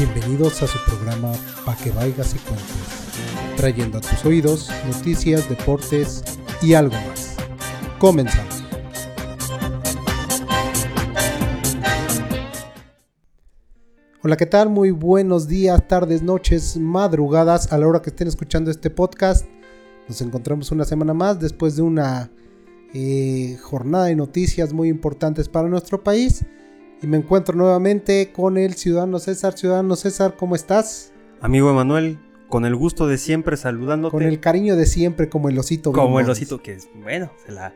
Bienvenidos a su programa Pa' que vayas y cuentes, trayendo a tus oídos noticias, deportes y algo más. Comenzamos. Hola, ¿qué tal? Muy buenos días, tardes, noches, madrugadas a la hora que estén escuchando este podcast. Nos encontramos una semana más después de una eh, jornada de noticias muy importantes para nuestro país. Y me encuentro nuevamente con el ciudadano César. Ciudadano César, ¿cómo estás? Amigo Emanuel, con el gusto de siempre saludándote. Con el cariño de siempre, como el osito bimbo. Como el osito que es, bueno, se la...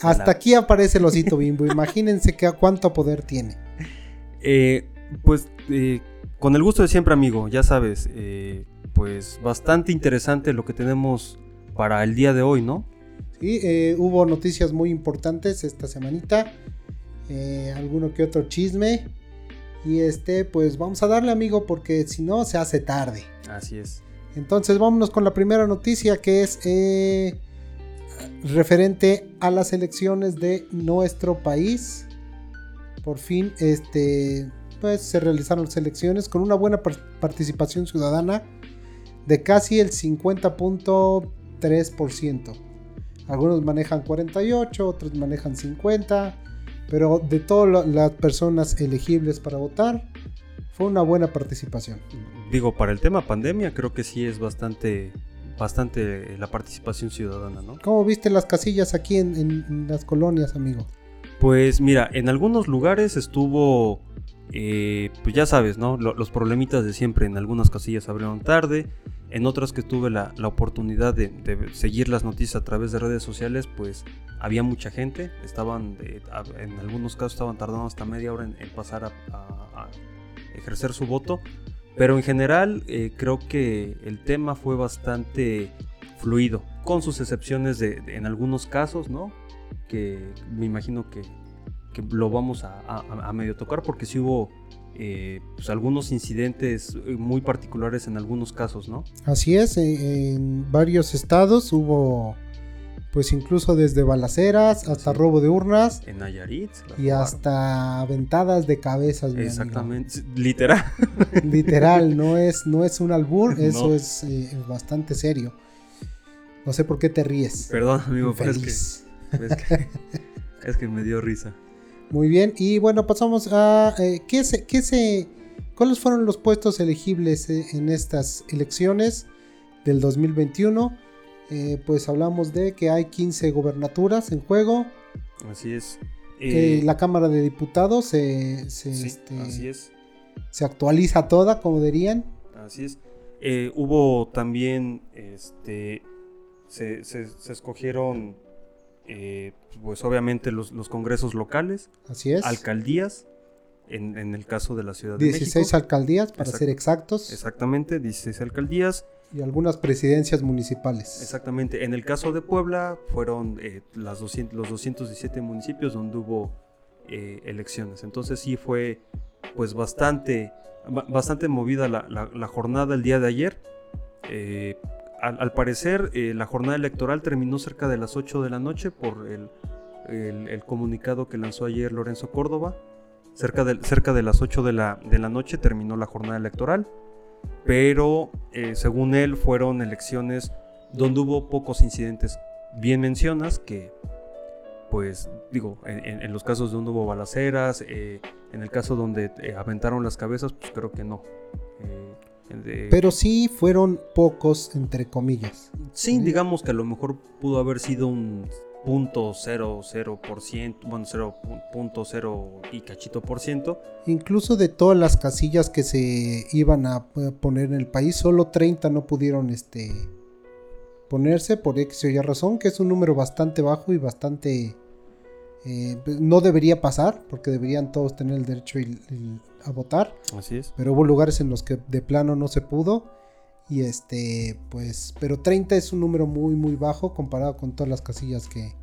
Hasta aquí aparece el osito bimbo. Imagínense que, cuánto poder tiene. Eh, pues eh, con el gusto de siempre, amigo, ya sabes, eh, pues bastante interesante lo que tenemos para el día de hoy, ¿no? Sí, hubo noticias muy importantes esta semanita, alguno que otro chisme. Y este, pues vamos a darle, amigo, porque si no se hace tarde. Así es. Entonces vámonos con la primera noticia que es referente a las elecciones de nuestro país. Por fin, este, pues se realizaron las elecciones con una buena participación ciudadana de casi el 50.3%. Algunos manejan 48, otros manejan 50, pero de todas las personas elegibles para votar, fue una buena participación. Digo, para el tema pandemia creo que sí es bastante bastante la participación ciudadana, ¿no? ¿Cómo viste las casillas aquí en las colonias, amigo? Pues mira, en algunos lugares estuvo eh, pues ya sabes, ¿no? los problemitas de siempre. En algunas casillas abrieron tarde. En otras que tuve la, oportunidad de, seguir las noticias a través de redes sociales, pues había mucha gente. Estaban, en algunos casos estaban tardando hasta media hora en, pasar a, ejercer su voto. Pero en general eh, creo que el tema fue bastante fluido, con sus excepciones de, en algunos casos, ¿no? Que me imagino que lo vamos a, medio tocar porque sí hubo eh, pues, algunos incidentes eh, muy particulares en algunos casos, ¿no? Así es, en varios estados hubo pues incluso desde balaceras hasta robo de urnas. En Nayarit. Y hasta aventadas de cabezas. Exactamente, literal. literal, no es, no es un albur, eso es eh, bastante serio. No sé por qué te ríes. Perdón, amigo, pero es que, es que me dio risa. Muy bien, y bueno, pasamos a eh, ¿qué se, qué se, cuáles fueron los puestos elegibles eh, en estas elecciones del 2021. Eh, pues hablamos de que hay 15 gobernaturas en juego. Así es. la Cámara de Diputados se, se, este, así es. se actualiza toda, como dirían. Así es. hubo también, este, se, se escogieron eh, pues obviamente los, congresos locales. Así es. Alcaldías, en, el caso de la Ciudad de México. 16 alcaldías, para ser exactos. Exactamente, 16 alcaldías. Y algunas presidencias municipales. Exactamente. En el caso de Puebla fueron eh, las 200, los 217 municipios donde hubo eh, elecciones. Entonces sí fue pues bastante, bastante movida la, la jornada el día de ayer al, parecer, eh, la jornada electoral terminó cerca de las 8 de la noche por el, comunicado que lanzó ayer Lorenzo Córdoba. Cerca de, cerca de las 8 de la, de la noche terminó la jornada electoral, pero eh, según él fueron elecciones donde hubo pocos incidentes. Bien mencionas que, pues digo, en, los casos donde hubo balaceras, eh, en el caso donde aventaron las cabezas, pues creo que no. Pero sí fueron pocos, entre comillas. Sí, digamos que a lo mejor pudo haber sido un punto cero por ciento, bueno, punto cero y cachito por ciento. Incluso de todas las casillas que se iban a poner en el país, solo 30 no pudieron este ponerse por X o Y razón, que es un número bastante bajo y bastante eh, pues, no debería pasar, porque deberían todos tener el derecho a votar. Así es. Pero hubo lugares en los que de plano no se pudo. Y este, pues, pero 30 es un número muy, muy bajo comparado con todas las casillas que,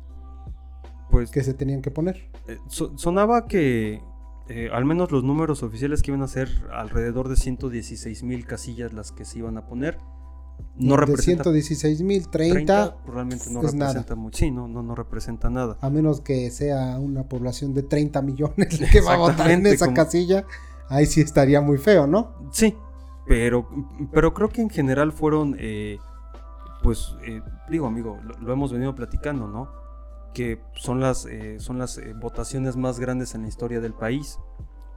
pues, que se tenían que poner. Eh, sonaba que eh, al menos los números oficiales que iban a ser alrededor de 116 mil casillas las que se iban a poner no representa. 116 mil, 30, realmente no representa mucho. Sí, no, no, representa nada. A menos que sea una población de 30 millones que va a votar en esa casilla. Ahí sí estaría muy feo, ¿no? Sí, pero, pero creo que en general fueron, eh, pues, eh, digo amigo, lo, lo, hemos venido platicando, ¿no? Que son las, eh, son las eh, votaciones más grandes en la historia del país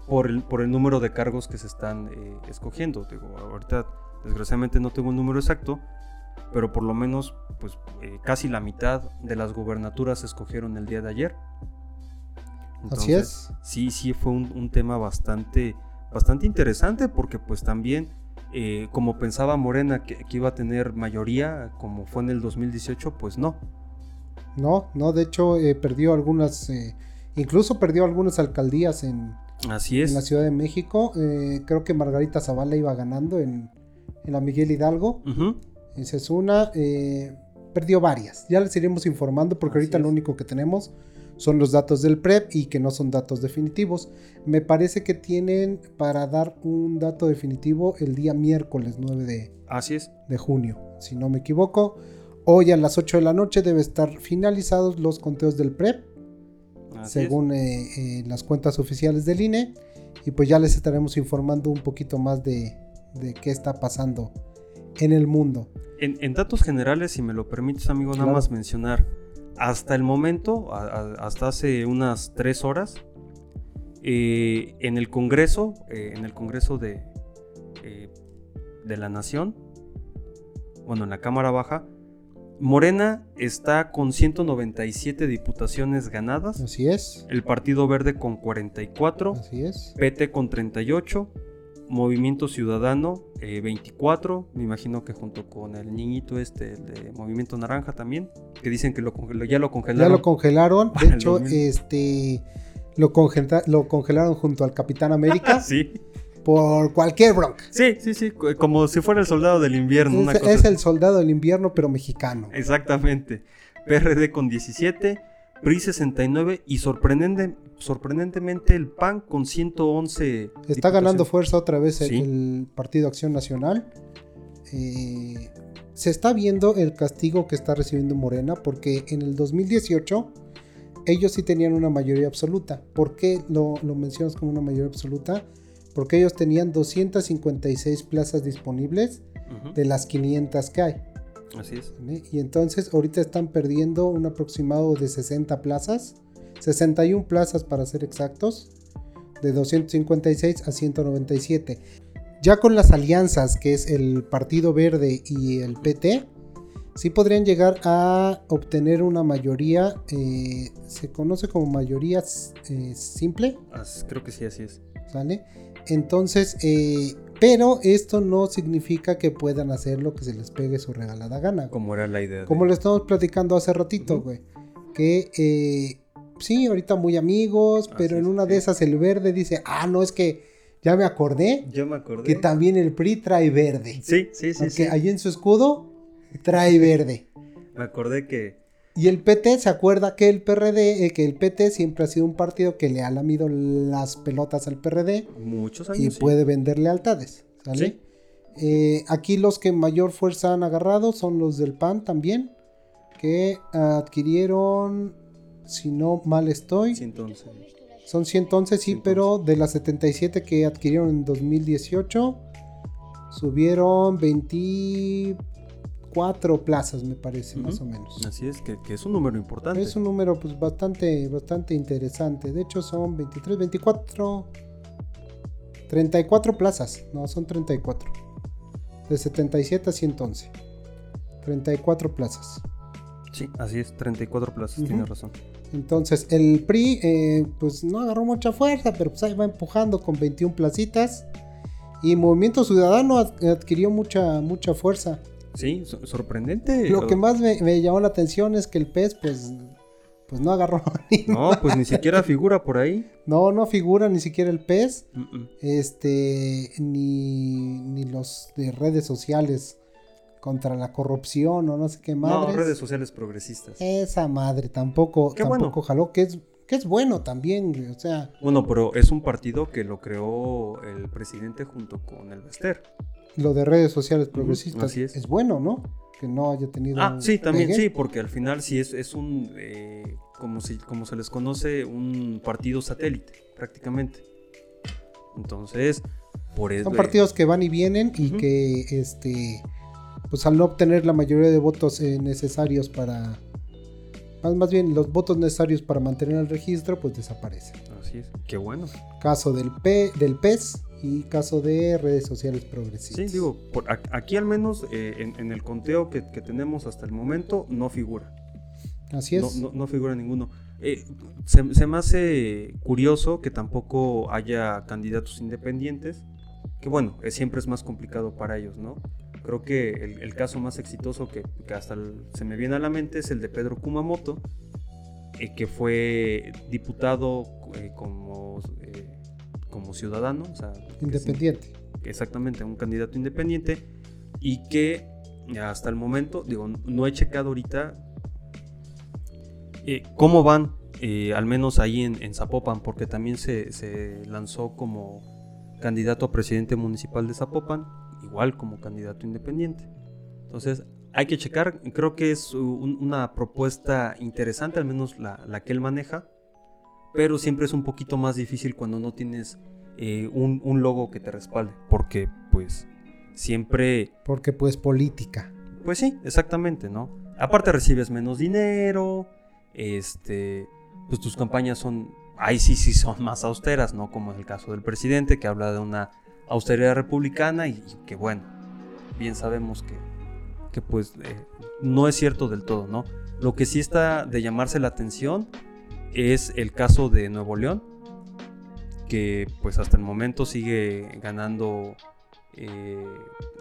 por el, por el número de cargos que se están eh, escogiendo. Digo, ahorita desgraciadamente no tengo un número exacto, pero por lo menos pues eh, casi la mitad de las gubernaturas se escogieron el día de ayer. Así es. Sí, sí, fue un, un tema bastante, bastante interesante porque pues también, eh, como pensaba Morena que, que, iba a tener mayoría, como fue en el 2018, pues no. No, no, de hecho eh, perdió algunas, eh, incluso perdió algunas alcaldías en, Así es. en la Ciudad de México. Eh, creo que Margarita Zavala iba ganando en, en la Miguel Hidalgo. Uh -huh. Esa es una. Perdió varias. Ya les iremos informando porque Así ahorita es. lo único que tenemos son los datos del PREP y que no son datos definitivos. Me parece que tienen para dar un dato definitivo el día miércoles 9 de, Así es. de junio, si no me equivoco. Hoy a las 8 de la noche debe estar finalizados los conteos del PREP, Así según eh, eh, las cuentas oficiales del INE. Y pues ya les estaremos informando un poquito más de, de qué está pasando en el mundo. En, en, datos generales, si me lo permites, amigo, Claro. nada más mencionar. Hasta el momento, a- a- hasta hace unas tres horas, eh, en el Congreso, eh, en el Congreso de, eh, de la Nación, bueno, en la Cámara Baja, Morena está con 197 diputaciones ganadas, Así es, el Partido Verde con 44, así es. PT con 38, Movimiento Ciudadano eh, 24, me imagino que junto con el niñito este, el de Movimiento Naranja también, que dicen que lo ya lo Ya congelaron. lo congelaron. De hecho, 2000. este lo, congela- lo congelaron junto al Capitán América sí, por cualquier bronca. sí, sí, sí, co- como si fuera el soldado del invierno. una Es, cosa es el soldado del invierno, pero mexicano. Exactamente. PRD con 17, PRI 69 y sorprendente, sorprendentemente el PAN con 111. Está ganando fuerza otra vez el, Sí. el Partido Acción Nacional. Eh, se está viendo el castigo que está recibiendo Morena porque en el 2018 ellos sí tenían una mayoría absoluta. ¿Por qué lo, lo mencionas como una mayoría absoluta? Porque ellos tenían 256 plazas disponibles de las 500 que hay. Así es. Y entonces ahorita están perdiendo un aproximado de 60 plazas, 61 plazas para ser exactos, de 256 a 197. Ya con las alianzas, que es el Partido Verde y el PT, sí podrían llegar a obtener una mayoría, eh, se conoce como mayoría eh, simple, As- creo que sí, así es. ¿sale? Entonces, eh, pero esto no significa que puedan hacer lo que se les pegue su regalada gana. Como era la idea. de- Como lo estamos platicando hace ratito, güey. Que eh, sí, ahorita muy amigos, pero en una de esas el verde dice, ah, no, es que ya me acordé Yo me acordé. que también el PRI trae verde. Sí, sí, sí. Porque sí. ahí en su escudo trae verde. Me acordé que. Y el PT se acuerda que el PRD, eh, que el PT siempre ha sido un partido que le ha lamido las pelotas al PRD Muchos y años. sí. puede vender lealtades. ¿sale? Sí. Eh, aquí los que mayor fuerza han agarrado son los del PAN también, que adquirieron, si no mal estoy, Sí, entonces. son 111, sí, 111. pero de las 77 que adquirieron en 2018, subieron 24 plazas, me parece, más o menos. Así es, que, que es un número importante. Es un número pues bastante, bastante interesante. De hecho son 23, 24, 34 plazas. No, son 34. De 77 a 111. 34 plazas. Sí, así es, 34 plazas, Ujú. tienes razón. Entonces el PRI eh, pues no agarró mucha fuerza, pero pues ahí va empujando con 21 placitas. Y Movimiento Ciudadano ad- adquirió mucha, mucha fuerza. Sí, so- sorprendente. Lo que más me, me llamó la atención es que el PES pues, pues no agarró ni No, pues ni siquiera figura por ahí. No, no figura ni siquiera el mm. este, ni, ni los de redes sociales contra la corrupción o no sé qué No, madres. redes sociales progresistas. Esa madre tampoco, Qué tampoco bueno. jaló, que es, que es bueno también, o sea, Bueno, pero es un partido que lo creó el presidente junto con el Bester. Lo de redes sociales progresistas así es. bueno, ¿no? Que no haya tenido. Ah, sí, también sí, porque al final sí es, es un, eh, como, si, como se les conoce, un partido satélite, prácticamente. Entonces, por eso... Son partidos que van y vienen y que, este, pues al no obtener la mayoría de votos eh, necesarios para, más, más bien los votos necesarios para mantener el registro, pues desaparecen. Así es, qué bueno. Caso del, P, del PES y caso de redes sociales progresistas. Sí, digo, por aquí al menos eh, en, en el conteo que, que tenemos hasta el momento no figura. Así No, es. no- no figura ninguno. Eh, se, se me hace curioso que tampoco haya candidatos independientes, que bueno, eh, siempre es más complicado para ellos, ¿no? Creo que el, el caso más exitoso que, que hasta el- se me viene a la mente es el de Pedro Kumamoto, eh, que fue diputado como, como ciudadano, o sea, que Independiente. exactamente, un candidato independiente y que hasta el momento, digo, no he checado ahorita eh, cómo van, eh, al menos ahí en, en Zapopan, porque también se, se lanzó como candidato a presidente municipal de Zapopan, igual como candidato independiente. Entonces, hay que checar, creo que es un- una propuesta interesante, al menos la, la que él maneja, pero siempre es un poquito más difícil cuando no tienes eh, un, un logo que te respalde, porque pues siempre, Porque pues política. pues sí, exactamente, ¿no? Aparte recibes menos dinero, este, pues tus campañas son, ahí sí, sí son más austeras, ¿no? Como en el caso del presidente que habla de una austeridad republicana y, y que bueno, bien sabemos que, que pues eh, no es cierto del todo, ¿no? Lo que sí está de llamarse la atención es el caso de Nuevo León, que pues hasta el momento sigue ganando eh,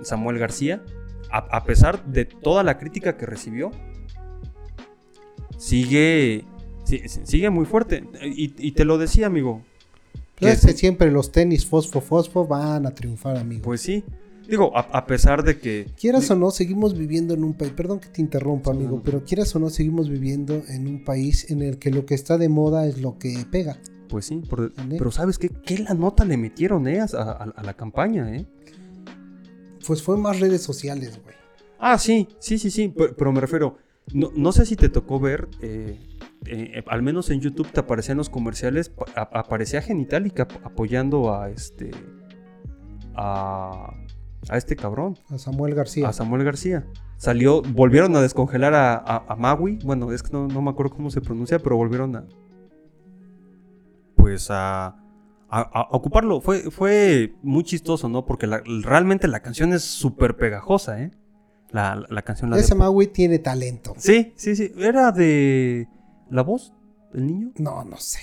Samuel García, a, a pesar de toda la crítica que recibió, sigue, si- si- sigue muy fuerte. Y, y te lo decía, amigo. que- es que siempre los tenis fosfo fosfo van a triunfar, amigo. pues sí, digo, a, a pesar de que... Quieras o no, seguimos viviendo en un país, perdón que te interrumpa, amigo, pero quieras o no, seguimos viviendo en un país en el que lo que está de moda es lo que pega. Pues sí, pero ¿sabes qué? ¿Qué la nota le metieron eh, a, a- a la campaña? Eh? Pues fue más redes sociales, güey. Ah, sí, sí, sí, sí, pe- pero, me refiero, no, no sé si te tocó ver, eh, eh, al menos en YouTube te aparecían los comerciales, a- aparecía Genitalica ap- apoyando a este, a, a este cabrón, A Samuel García. a Samuel García. Salió, volvieron a descongelar a, a, a Maui, bueno, es que no, no me acuerdo cómo se pronuncia, pero volvieron a, pues a, a- a ocuparlo. Fue, fue muy chistoso, ¿no? Porque la- realmente la canción es súper pegajosa, ¿eh? La, la- la canción la de- Ese Maui tiene talento. Sí, sí, sí. Era de la voz del niño. No, no sé,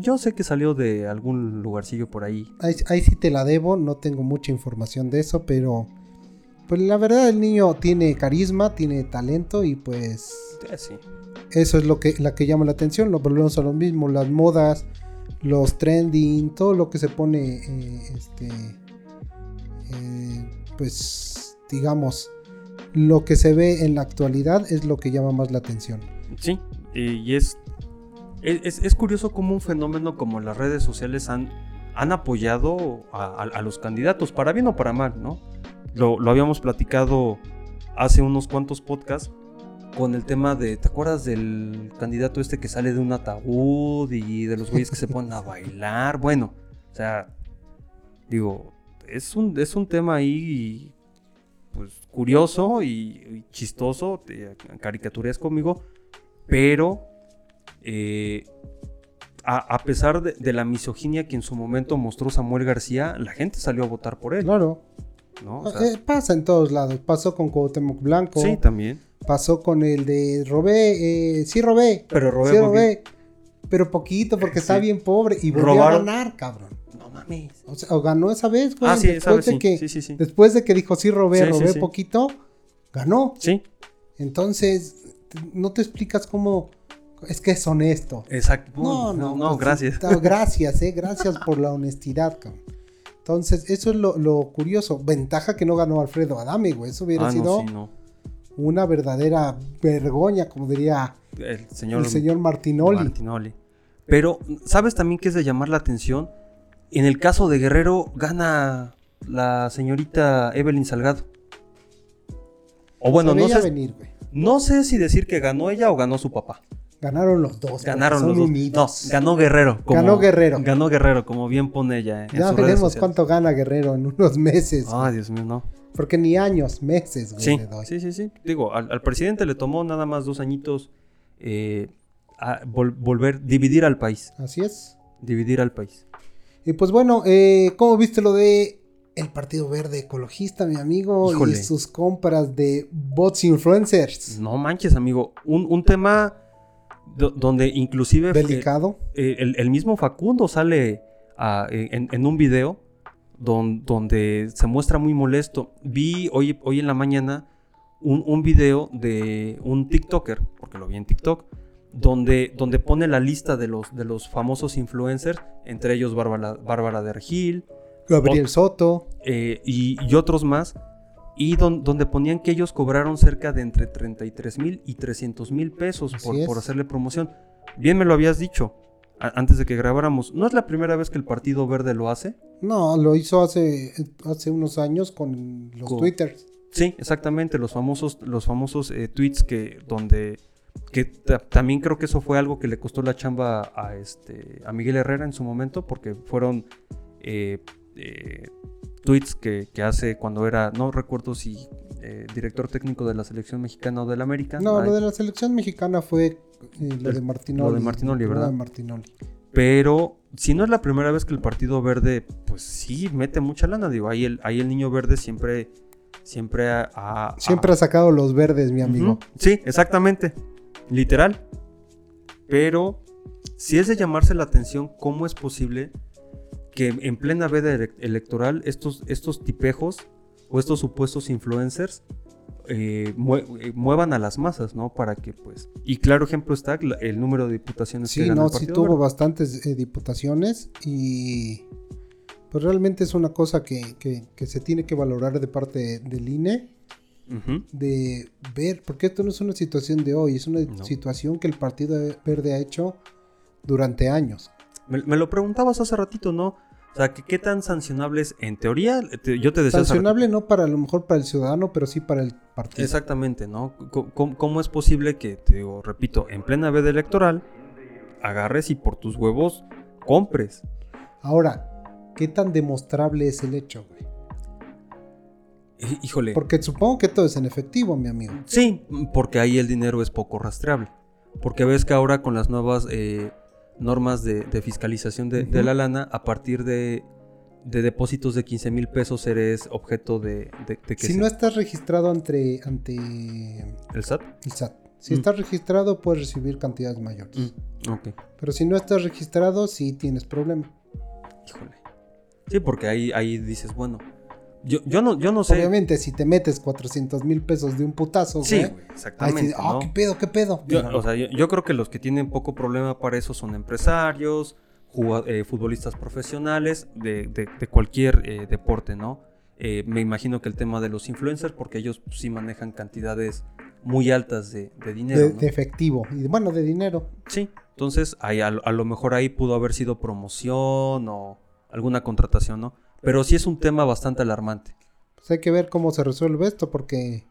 Yo sé que salió de algún lugarcillo por ahí. Ahí, ahí sí te la debo, no tengo mucha información de eso, pero pues la verdad el niño tiene carisma, tiene talento y pues Eh, sí. eso es lo que, la que llama la atención. Lo volvemos a lo mismo, las modas, los trending, todo lo que se pone, eh, este, eh, pues digamos, lo que se ve en la actualidad es lo que llama más la atención. Sí, y es, es, es curioso cómo un fenómeno como las redes sociales han, han apoyado a, a- a los candidatos, para bien o para mal, ¿no? Lo, lo habíamos platicado hace unos cuantos podcasts con el tema de, ¿te acuerdas del candidato este que sale de un ataúd y de los güeyes que se ponen a bailar? Bueno, o sea, digo, es un, es un tema ahí pues curioso y, y chistoso, caricaturesco conmigo, pero eh, a, a pesar de, de la misoginia que en su momento mostró Samuel García, la gente salió a votar por él, Claro, ¿no? O sea, eh, pasa en todos lados. Pasó con Cuauhtémoc Blanco, sí, también. pasó con el de Robé, eh, sí robé, Pero robé sí robé, pero poquito porque está Sí. bien pobre y volvió a ganar, cabrón. No mames. O sea, o ganó esa vez, güey. Ah, sí, después, vez de que, Sí, después de que dijo sí robé, robé poquito, ganó. Sí, Entonces, no te explicas cómo es que es honesto. exacto. No, no, no, pues, gracias. gracias, eh, gracias por la honestidad, cabrón. Entonces, eso es lo, lo curioso. Ventaja que no ganó Alfredo Adame, güey. Eso hubiera Ah, sido no, sí, no. una verdadera vergoña, como diría El señor, el señor Martinoli. Martinoli. Pero, ¿sabes también que es de llamar la atención? En el caso de Guerrero, gana la señorita Evelyn Salgado. O bueno, Se no sé, venir, no sé si decir que ganó ella o ganó su papá. Ganaron los dos. Ganaron los dos. unidos. No, ganó Guerrero. como- Ganó Guerrero. Ganó Guerrero, como bien pone ella. En ya veremos cuánto gana Guerrero en unos meses. güey. Ay, Dios mío, no. Porque ni años, meses, güey, Sí, le doy. sí, sí, sí. Digo, al, al presidente le tomó nada más dos añitos eh, a vol- volver, dividir al país. Así es. Dividir al país. Y pues bueno, eh, ¿cómo viste lo de el Partido Verde Ecologista, mi amigo? Híjole. Y sus compras de bots influencers. No manches, amigo. Un, un tema do- donde inclusive fue- Delicado. eh, el, el mismo Facundo sale a- eh, en, en un video don- donde se muestra muy molesto. Vi hoy, hoy en la mañana un, un video de un TikToker, porque lo vi en TikTok, donde, donde pone la lista de los, de los famosos influencers, entre ellos Bárbara, Bárbara de Regil Gabriel Soto. eh, y, y otros más, y don- donde ponían que ellos cobraron cerca de entre 33 mil y 300 mil pesos por, por hacerle promoción. Bien me lo habías dicho a- antes de que grabáramos. ¿No es la primera vez que el Partido Verde lo hace? No, lo hizo hace, hace unos años con los Con- twitters. Sí, exactamente, los famosos, los famosos eh, tweets que donde que ta- también creo que eso fue algo que le costó la chamba a este a Miguel Herrera en su momento porque fueron eh, eh, tweets que, que hace cuando era no recuerdo si eh, director técnico de la selección mexicana o del América No, Ay, lo de la selección mexicana fue eh, lo El- de Martinoli. lo de Martinoli, ¿verdad? de Martinoli. pero si no es la primera vez que el Partido Verde pues sí mete mucha lana digo ahí el ahí el niño verde siempre siempre ha, ha- Siempre ha sacado los verdes, mi amigo. Sí, exactamente. Literal. Pero si es de llamarse la atención, ¿cómo es posible que en plena veda ele- electoral estos, estos tipejos o estos supuestos influencers eh, mue- eh, muevan a las masas, ¿no? Para que, pues. Y claro ejemplo está el número de diputaciones que Sí, gana no, el sí Partido tuvo Verde. bastantes eh, diputaciones y pues realmente es una cosa que, que- que se tiene que valorar de parte del INE, de ver, porque esto no es una situación de hoy, es una No. situación que el Partido Verde ha hecho durante años. Me, me lo preguntabas hace ratito, ¿no? O sea, ¿qué, qué tan sancionable es? En teoría, te- yo te decía Sancionable no para a lo mejor para el ciudadano, pero sí para el partido. Exactamente, ¿no? ¿Cómo, cómo es posible que, te digo, repito, en plena veda electoral, agarres y por tus huevos compres? Ahora, ¿qué tan demostrable es el hecho, güey? Hí- Híjole. Porque supongo que todo es en efectivo, mi amigo. Sí, porque ahí el dinero es poco rastreable. Porque ves que ahora con las nuevas eh, normas de, de fiscalización de, la lana, a partir de, de depósitos de 15 mil pesos eres objeto de, que Si se- no estás registrado ante, ante el SAT. el SAT, si Mm. estás registrado puedes recibir cantidades mayores. Mm, ok. Pero si no estás registrado, sí tienes problema. Híjole. Sí, porque ahí, ahí dices, bueno, yo, yo, no, yo no sé. Obviamente, si te metes 400 mil pesos de un putazo, Sí, güey, exactamente. sí, ah, ¿no? qué pedo, qué pedo. Yo, o sea, yo, yo creo que los que tienen poco problema para eso son empresarios, eh, futbolistas profesionales de, de- de cualquier eh, deporte, ¿no? Eh, me imagino que el tema de los influencers, porque ellos sí manejan cantidades muy altas de, de dinero. de, ¿no? de efectivo. Y bueno, de dinero. Sí, entonces ahí, a, a lo mejor ahí pudo haber sido promoción o alguna contratación, ¿no? Pero sí es un tema bastante alarmante. Pues hay que ver cómo se resuelve esto, porque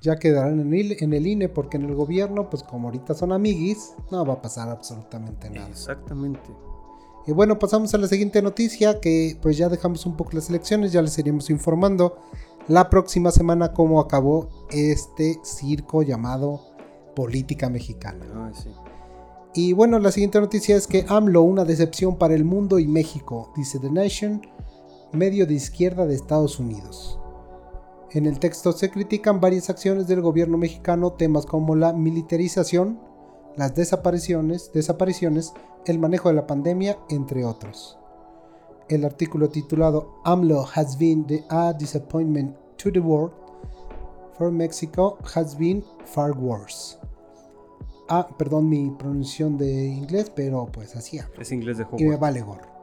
ya quedarán en el, en el INE, porque en el gobierno, pues como ahorita son amiguis, no va a pasar absolutamente nada. Exactamente. Y bueno, pasamos a la siguiente noticia, que pues ya dejamos un poco las elecciones, ya les iremos informando la próxima semana cómo acabó este circo llamado política mexicana. Ay, sí. Y bueno, la siguiente noticia es que AMLO, una decepción para el mundo y México, dice The Nation, medio de izquierda de Estados Unidos. En el texto se critican varias acciones del gobierno mexicano, temas como la militarización, las desapariciones, desapariciones, el manejo de la pandemia, entre otros. El artículo titulado AMLO has been the a disappointment to the world for Mexico has been far worse. Ah, perdón mi pronunciación de inglés, pero pues así hablo. Es inglés de Y me vale gorro.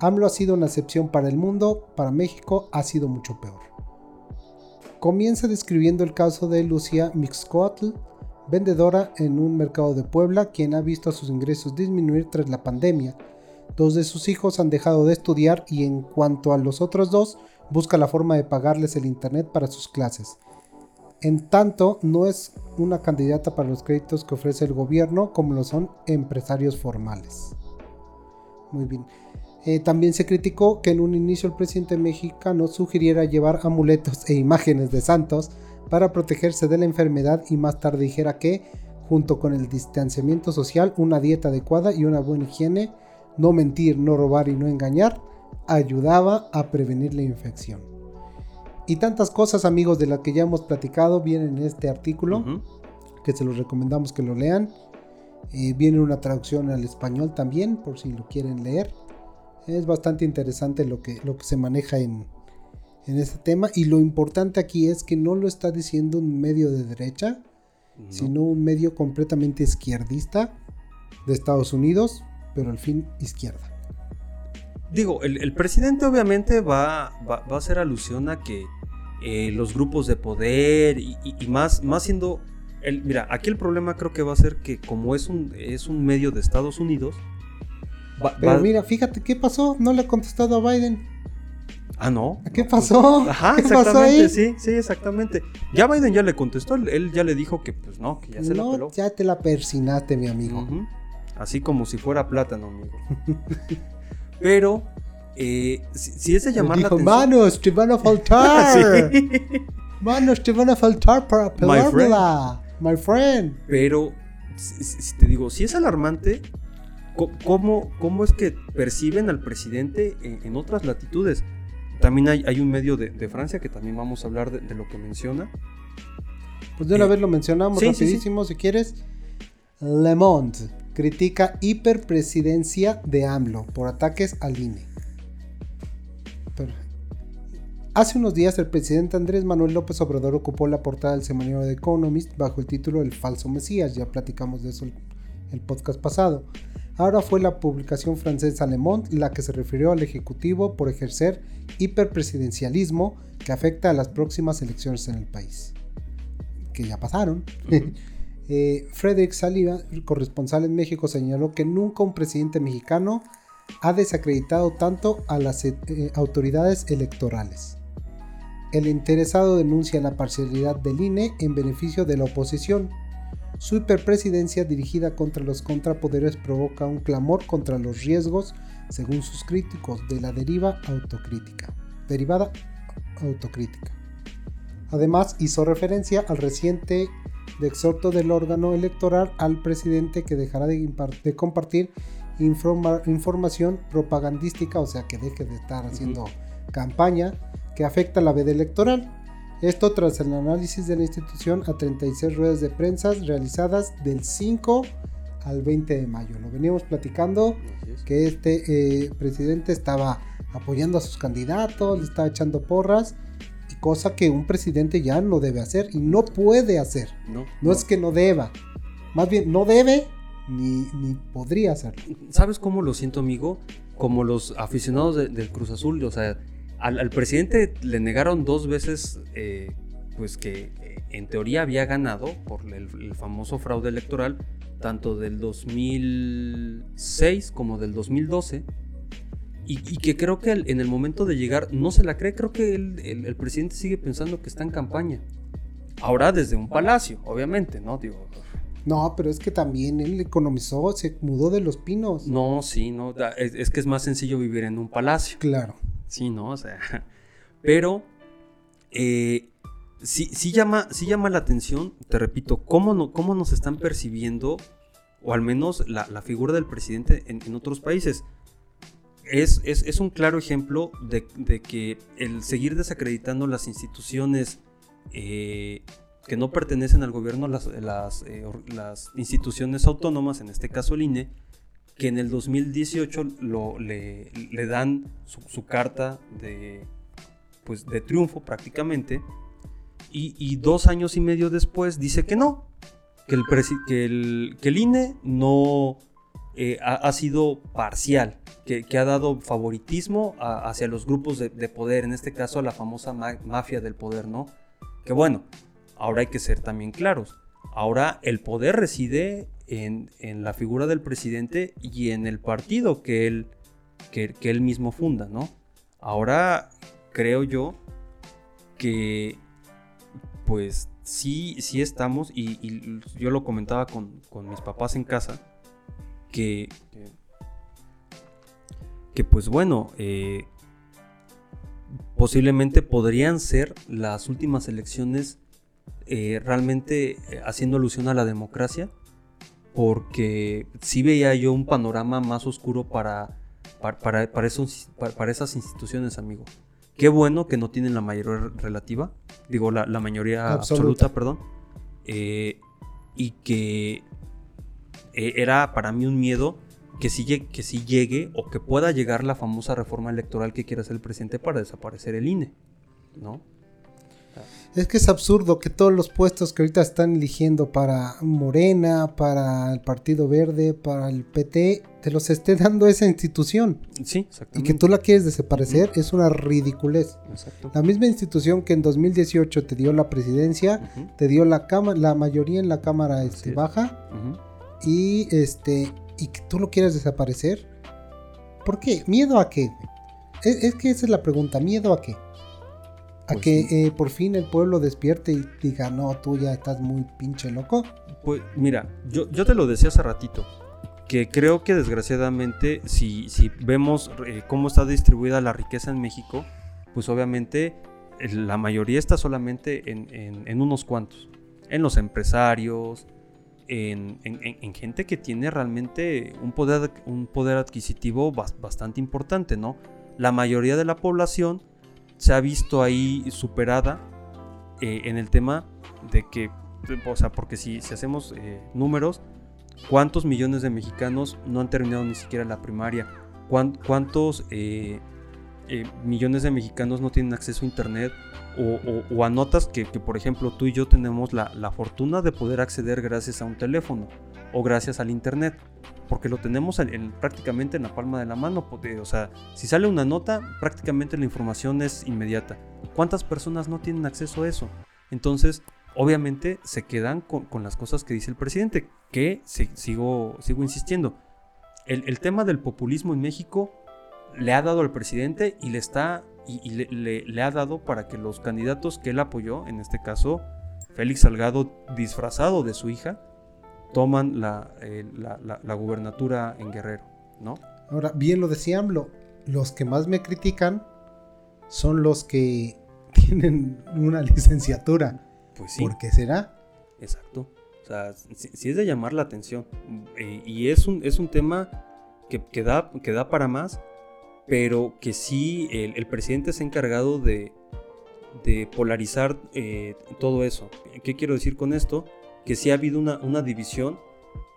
AMLO ha sido una excepción para el mundo, para México ha sido mucho peor. Comienza describiendo el caso de Lucía Mixcoatl, vendedora en un mercado de Puebla, quien ha visto sus ingresos disminuir tras la pandemia. Dos de sus hijos han dejado de estudiar y en cuanto a los otros dos, busca la forma de pagarles el internet para sus clases. En tanto, no es una candidata para los créditos que ofrece el gobierno como lo son empresarios formales. Muy bien. Eh, también se criticó que en un inicio el presidente mexicano sugiriera llevar amuletos e imágenes de santos para protegerse de la enfermedad y más tarde dijera que, junto con el distanciamiento social, una dieta adecuada y una buena higiene, no mentir, no robar y no engañar, ayudaba a prevenir la infección. Y tantas cosas amigos de las que ya hemos platicado vienen en este artículo, que se los recomendamos que lo lean. Eh, viene una traducción al español también, por si lo quieren leer. Es bastante interesante lo que, lo que se maneja en, en este tema. Y lo importante aquí es que no lo está diciendo un medio de derecha, sino un medio completamente izquierdista de Estados Unidos, pero al fin izquierda. Digo, el, presidente obviamente va, va, a hacer alusión a que eh, los grupos de poder y, más, más siendo... El, mira, aquí el problema creo que va a ser que como es un, es un medio de Estados Unidos... Pero mira, fíjate, ¿qué pasó? No le ha contestado a Biden. Ah, no. ¿Qué pasó? Ajá, exactamente, sí, sí, exactamente. Ya Biden ya le contestó, él ya le dijo que pues no, que ya se la peló. Ya te la persinaste, mi amigo. Así como si fuera plátano, amigo. Pero, eh, si, es de llamar dijo, la atención... Manos, te van a faltar. Manos, te van a faltar para pelármela. My friend. Pero, si, te digo, si es alarmante, ¿cómo, ¿cómo es que perciben al presidente en otras latitudes? También hay, un medio de, Francia que también vamos a hablar de, lo que menciona. Pues de una eh, vez lo mencionamos rapidísimo si quieres. Le Monde critica hiperpresidencia de AMLO por ataques al INE. Hace unos días el presidente Andrés Manuel López Obrador ocupó la portada del semanario The Economist bajo el título El falso Mesías, ya platicamos de eso el podcast pasado. Ahora fue la publicación francesa Le Monde la que se refirió al Ejecutivo por ejercer hiperpresidencialismo que afecta a las próximas elecciones en el país. Que ya pasaron. Eh, Frederick Saliba, corresponsal en México, señaló que nunca un presidente mexicano ha desacreditado tanto a las eh, autoridades electorales. El interesado denuncia la parcialidad del INE en beneficio de la oposición su hiperpresidencia dirigida contra los contrapoderes provoca un clamor contra los riesgos, según sus críticos, de la deriva autocrítica. Derivada autocrítica. Además, hizo referencia al reciente exhorto del órgano electoral al presidente que dejará de, compartir información propagandística, o sea, que deje de estar haciendo campaña que afecta la veda electoral. Esto tras el análisis de la institución a 36 ruedas de prensa realizadas del 5 al 20 de mayo. Lo veníamos platicando que este eh, presidente estaba apoyando a sus candidatos, le estaba echando porras, y cosa que un presidente ya no debe hacer y no puede hacer. No, no, es que no deba, más bien no debe ni, ni, podría hacerlo. ¿Sabes cómo lo siento, amigo? Como los aficionados del Cruz Azul, o sea, al, presidente le negaron dos veces, eh, pues que eh, en teoría había ganado por el, famoso fraude electoral, tanto del 2006 como del 2012. Y, que creo que en el momento de llegar no se la cree, creo que el, presidente sigue pensando que está en campaña. Ahora desde un palacio, obviamente, ¿no? Digo, no, pero es que también él economizó, se mudó de los pinos. No, sí, no, es, que es más sencillo vivir en un palacio. Claro. Sí, ¿no? O sea, pero eh, sí, llama, sí llama la atención, te repito, cómo, no, cómo nos están percibiendo, o al menos la, figura del presidente en, otros países. Es, es, un claro ejemplo de, que el seguir desacreditando las instituciones eh, que no pertenecen al gobierno, las, las, eh, las instituciones autónomas, en este caso el INE, que en el 2018 lo, le, le dan su, carta de, pues, de triunfo prácticamente, y, dos años y medio después dice que no, que el, que el, que INE no eh, ha, sido parcial, que, ha dado favoritismo hacia los grupos de, de, poder, en este caso a la famosa mafia del poder, ¿no? Que bueno, ahora hay que ser también claros. Ahora el poder reside en, la figura del presidente y en el partido que él, que, él mismo funda, ¿no? Ahora creo yo que pues sí, sí estamos, y, yo lo comentaba con, con, mis papás en casa, que, que pues bueno, eh, posiblemente podrían ser las últimas elecciones eh, realmente eh, haciendo alusión a la democracia, porque sí veía yo un panorama más oscuro para, para, para, para, esos, para esas instituciones, amigo. Qué bueno que no tienen la mayoría relativa, digo, la, la mayoría absoluta, perdón, eh, y que eh, era para mí un miedo que sí, que sí llegue o que pueda llegar la famosa reforma electoral que quiere hacer el presidente para desaparecer el INE, ¿no? Es que es absurdo que todos los puestos que ahorita están eligiendo para Morena, para el Partido Verde, para el PT, te los esté dando esa institución. Sí, exactamente. Y que tú la quieres desaparecer es una ridiculez. Exacto. La misma institución que en 2018 te dio la presidencia, te dio la la mayoría en la cámara este, baja y este y que tú lo quieras desaparecer. ¿Por qué? ¿Miedo a qué? es que esa es la pregunta, ¿miedo a qué? A pues que eh, por fin el pueblo despierte y diga, no, tú ya estás muy pinche loco. Pues mira, yo, yo te lo decía hace ratito, que creo que desgraciadamente si, si vemos eh, cómo está distribuida la riqueza en México, pues obviamente la mayoría está solamente en, en, unos cuantos, en los empresarios, en, en, gente que tiene realmente un poder, un poder adquisitivo bastante importante, ¿no? La mayoría de la población se ha visto ahí superada eh, en el tema de que, o sea, porque si, si hacemos eh, números, ¿cuántos millones de mexicanos no han terminado ni siquiera la primaria? ¿Cuántos eh, millones de mexicanos no tienen acceso a internet? O, a notas que, por ejemplo, tú y yo tenemos la, la fortuna de poder acceder gracias a un teléfono o gracias al internet porque lo tenemos en, prácticamente en la palma de la mano. O sea, si sale una nota, prácticamente la información es inmediata. ¿Cuántas personas no tienen acceso a eso? Entonces, obviamente se quedan con, las cosas que dice el presidente, que sigo, sigo insistiendo. El, tema del populismo en México le ha dado al presidente y le está y, le, ha dado para que los candidatos que él apoyó, en este caso Félix Salgado disfrazado de su hija, toman eh, la, la, gubernatura en Guerrero, ¿no? Ahora, bien lo decía AMLO, los que más me critican son los que tienen una licenciatura. Pues sí. ¿Por qué será? Exacto. O sea, sí, es de llamar la atención. Eh, y es un, es un tema que, que, da, que da para más, pero que sí el, presidente se ha encargado de, de polarizar eh, todo eso. ¿Qué quiero decir con esto? Que sí ha habido una, una división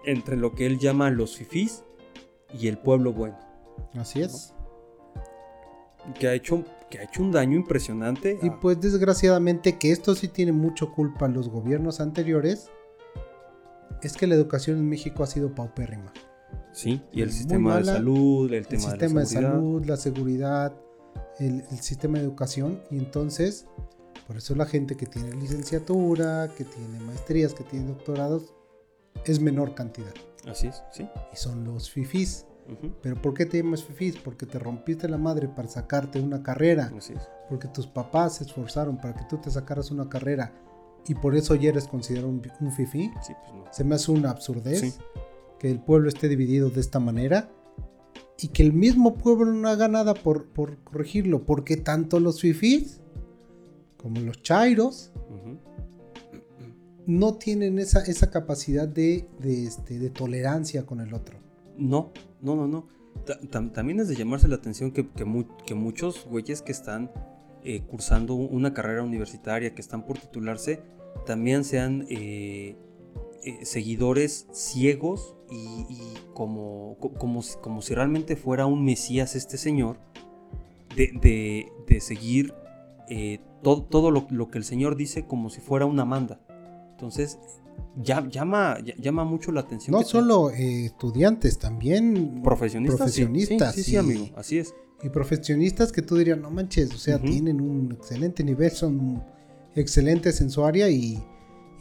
entre lo que él llama los fifís y el pueblo bueno. Así es. Que, ha hecho, que ha hecho un daño impresionante. Y pues desgraciadamente que esto sí tiene mucho culpa en los gobiernos anteriores, es que la educación en México ha sido paupérrima. Sí, y el sistema de salud, el, tema sistema de, salud, la seguridad, el, el sistema de educación, y entonces por eso la gente que tiene licenciatura, que tiene maestrías, que tiene doctorados, es menor cantidad. Así es, sí. Y son los fifís. Pero ¿por qué te llamas fifís? Porque te rompiste la madre para sacarte una carrera. Así es. Porque tus papás se esforzaron para que tú te sacaras una carrera y por eso ya eres considerado un, un fifí. Sí, pues no. Se me hace una absurdez que el pueblo esté dividido de esta manera y que el mismo pueblo no haga nada por, por corregirlo. Porque tanto los fifís como los chairos, no tienen esa, esa capacidad de, este, de, tolerancia con el otro. No, no, no, no. también es de llamarse la atención que, que, muchos güeyes que están eh, cursando una carrera universitaria, que están por titularse, también sean eh, eh, seguidores ciegos y, como, como, como, si realmente fuera un mesías este señor, de, de, de seguir todo, lo, que el Señor dice como si fuera una manda. Entonces, ya, llama, llama mucho la atención. No solo eh, estudiantes, también profesionistas. Profesionistas, sí, sí, amigo, así es. Y profesionistas que tú dirías, no manches, o sea, tienen un excelente nivel, son excelentes en su área y,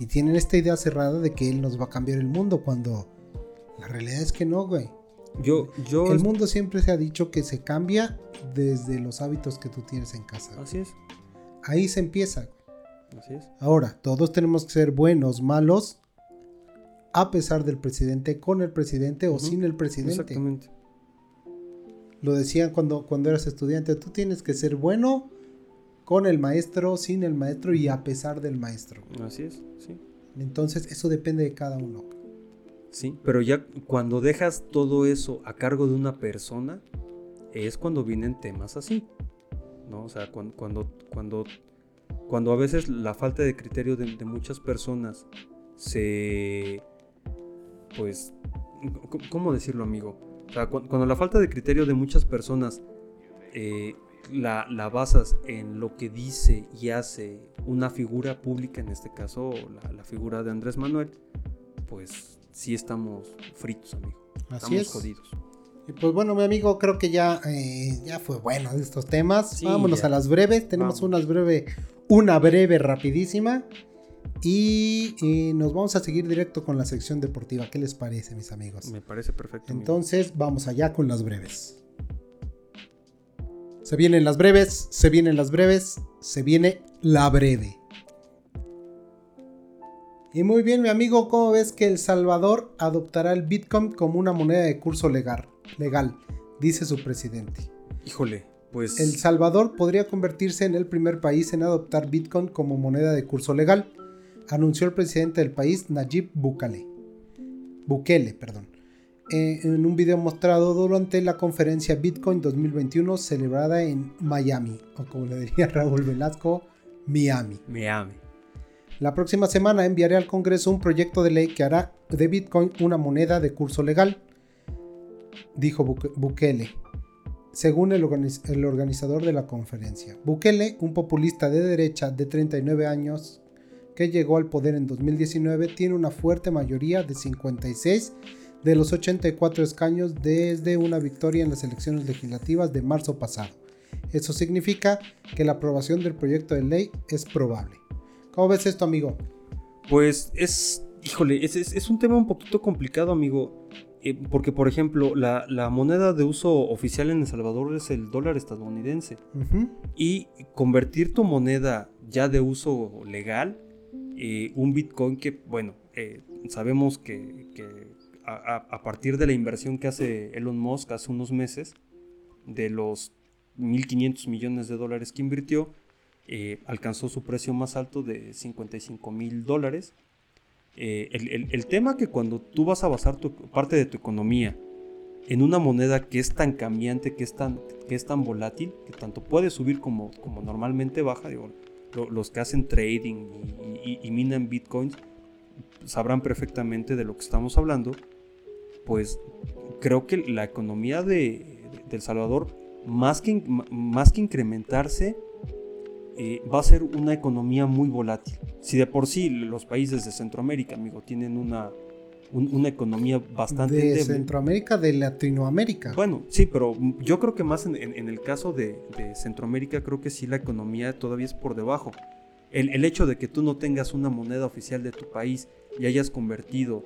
y tienen esta idea cerrada de que Él nos va a cambiar el mundo cuando la realidad es que no, güey. Yo, yo... El mundo siempre se ha dicho que se cambia desde los hábitos que tú tienes en casa. Así es ahí se empieza. Así es. Ahora, todos tenemos que ser buenos, malos, a pesar del presidente, con el presidente o sin el presidente. Exactamente. Lo decían cuando, cuando eras estudiante, tú tienes que ser bueno con el maestro, sin el maestro y a pesar del maestro. Así es, sí. Entonces, eso depende de cada uno. Sí, pero ya cuando dejas todo eso a cargo de una persona, es cuando vienen temas así. ¿No? O sea, cuando, cuando, cuando, cuando a veces la falta de criterio de, de muchas personas se. Pues. ¿Cómo decirlo, amigo? O sea, cu- cuando la falta de criterio de muchas personas eh, la, la basas en lo que dice y hace una figura pública, en este caso la, la figura de Andrés Manuel, pues sí estamos fritos, amigo. Así estamos es. jodidos. Y pues bueno, mi amigo, creo que ya, eh, ya fue bueno de estos temas. Sí, Vámonos ya. a las breves. Tenemos Vamos. unas breve, una breve rapidísima. Y, y nos vamos a seguir directo con la sección deportiva. ¿Qué les parece, mis amigos? Me parece perfecto. amigo. Entonces, vamos allá con las breves. Se vienen las breves, se vienen las breves, se viene la breve. Y muy bien, mi amigo, ¿cómo ves que El Salvador adoptará el Bitcoin como una moneda de curso legal? Legal, dice su presidente. Híjole, pues. El Salvador podría convertirse en el primer país en adoptar Bitcoin como moneda de curso legal, anunció el presidente del país, Nayib Bukele. Bukele, perdón. Eh, en un video mostrado durante la conferencia Bitcoin 2021 celebrada en Miami, o como le diría Raúl Velasco, Miami. Me ame. La próxima semana enviaré al Congreso un proyecto de ley que hará de Bitcoin una moneda de curso legal, dijo Buke- Bukele, según el, organiz- el organizador de la conferencia. Bukele, un populista de derecha de 39 años que llegó al poder en 2019, tiene una fuerte mayoría de 56 de los 84 escaños desde una victoria en las elecciones legislativas de marzo pasado. Eso significa que la aprobación del proyecto de ley es probable. ¿Cómo ves esto, amigo? Pues es. Híjole, es un tema un poquito complicado, amigo. Eh, porque, por ejemplo, la, la moneda de uso oficial en El Salvador es el dólar estadounidense. Y convertir tu moneda ya de uso legal, eh, un Bitcoin que, bueno, eh, sabemos que, que a, a- partir de la inversión que hace Elon Musk hace unos meses, de los 1.500 millones de dólares que invirtió, alcanzó su precio más alto de 55 mil dólares. Eh, el, el- el tema que cuando tú vas a basar tu, parte de tu economía en una moneda que es tan cambiante, que es tan, que es tan volátil, que tanto puede subir como, como normalmente baja, digo, lo- los que hacen trading y, y- y minan bitcoins sabrán perfectamente de lo que estamos hablando, pues creo que la economía de, de- de El Salvador, más que, más que incrementarse, eh, va a ser una economía muy volátil. Si de por sí los países de Centroamérica, amigo, tienen una, un- una economía bastante De. Centroamérica, de Latinoamérica. Bueno, sí, pero yo creo que más en, en- en el caso de, de Centroamérica, creo que sí la economía todavía es por debajo. El, el hecho de que tú no tengas una moneda oficial de tu país y hayas convertido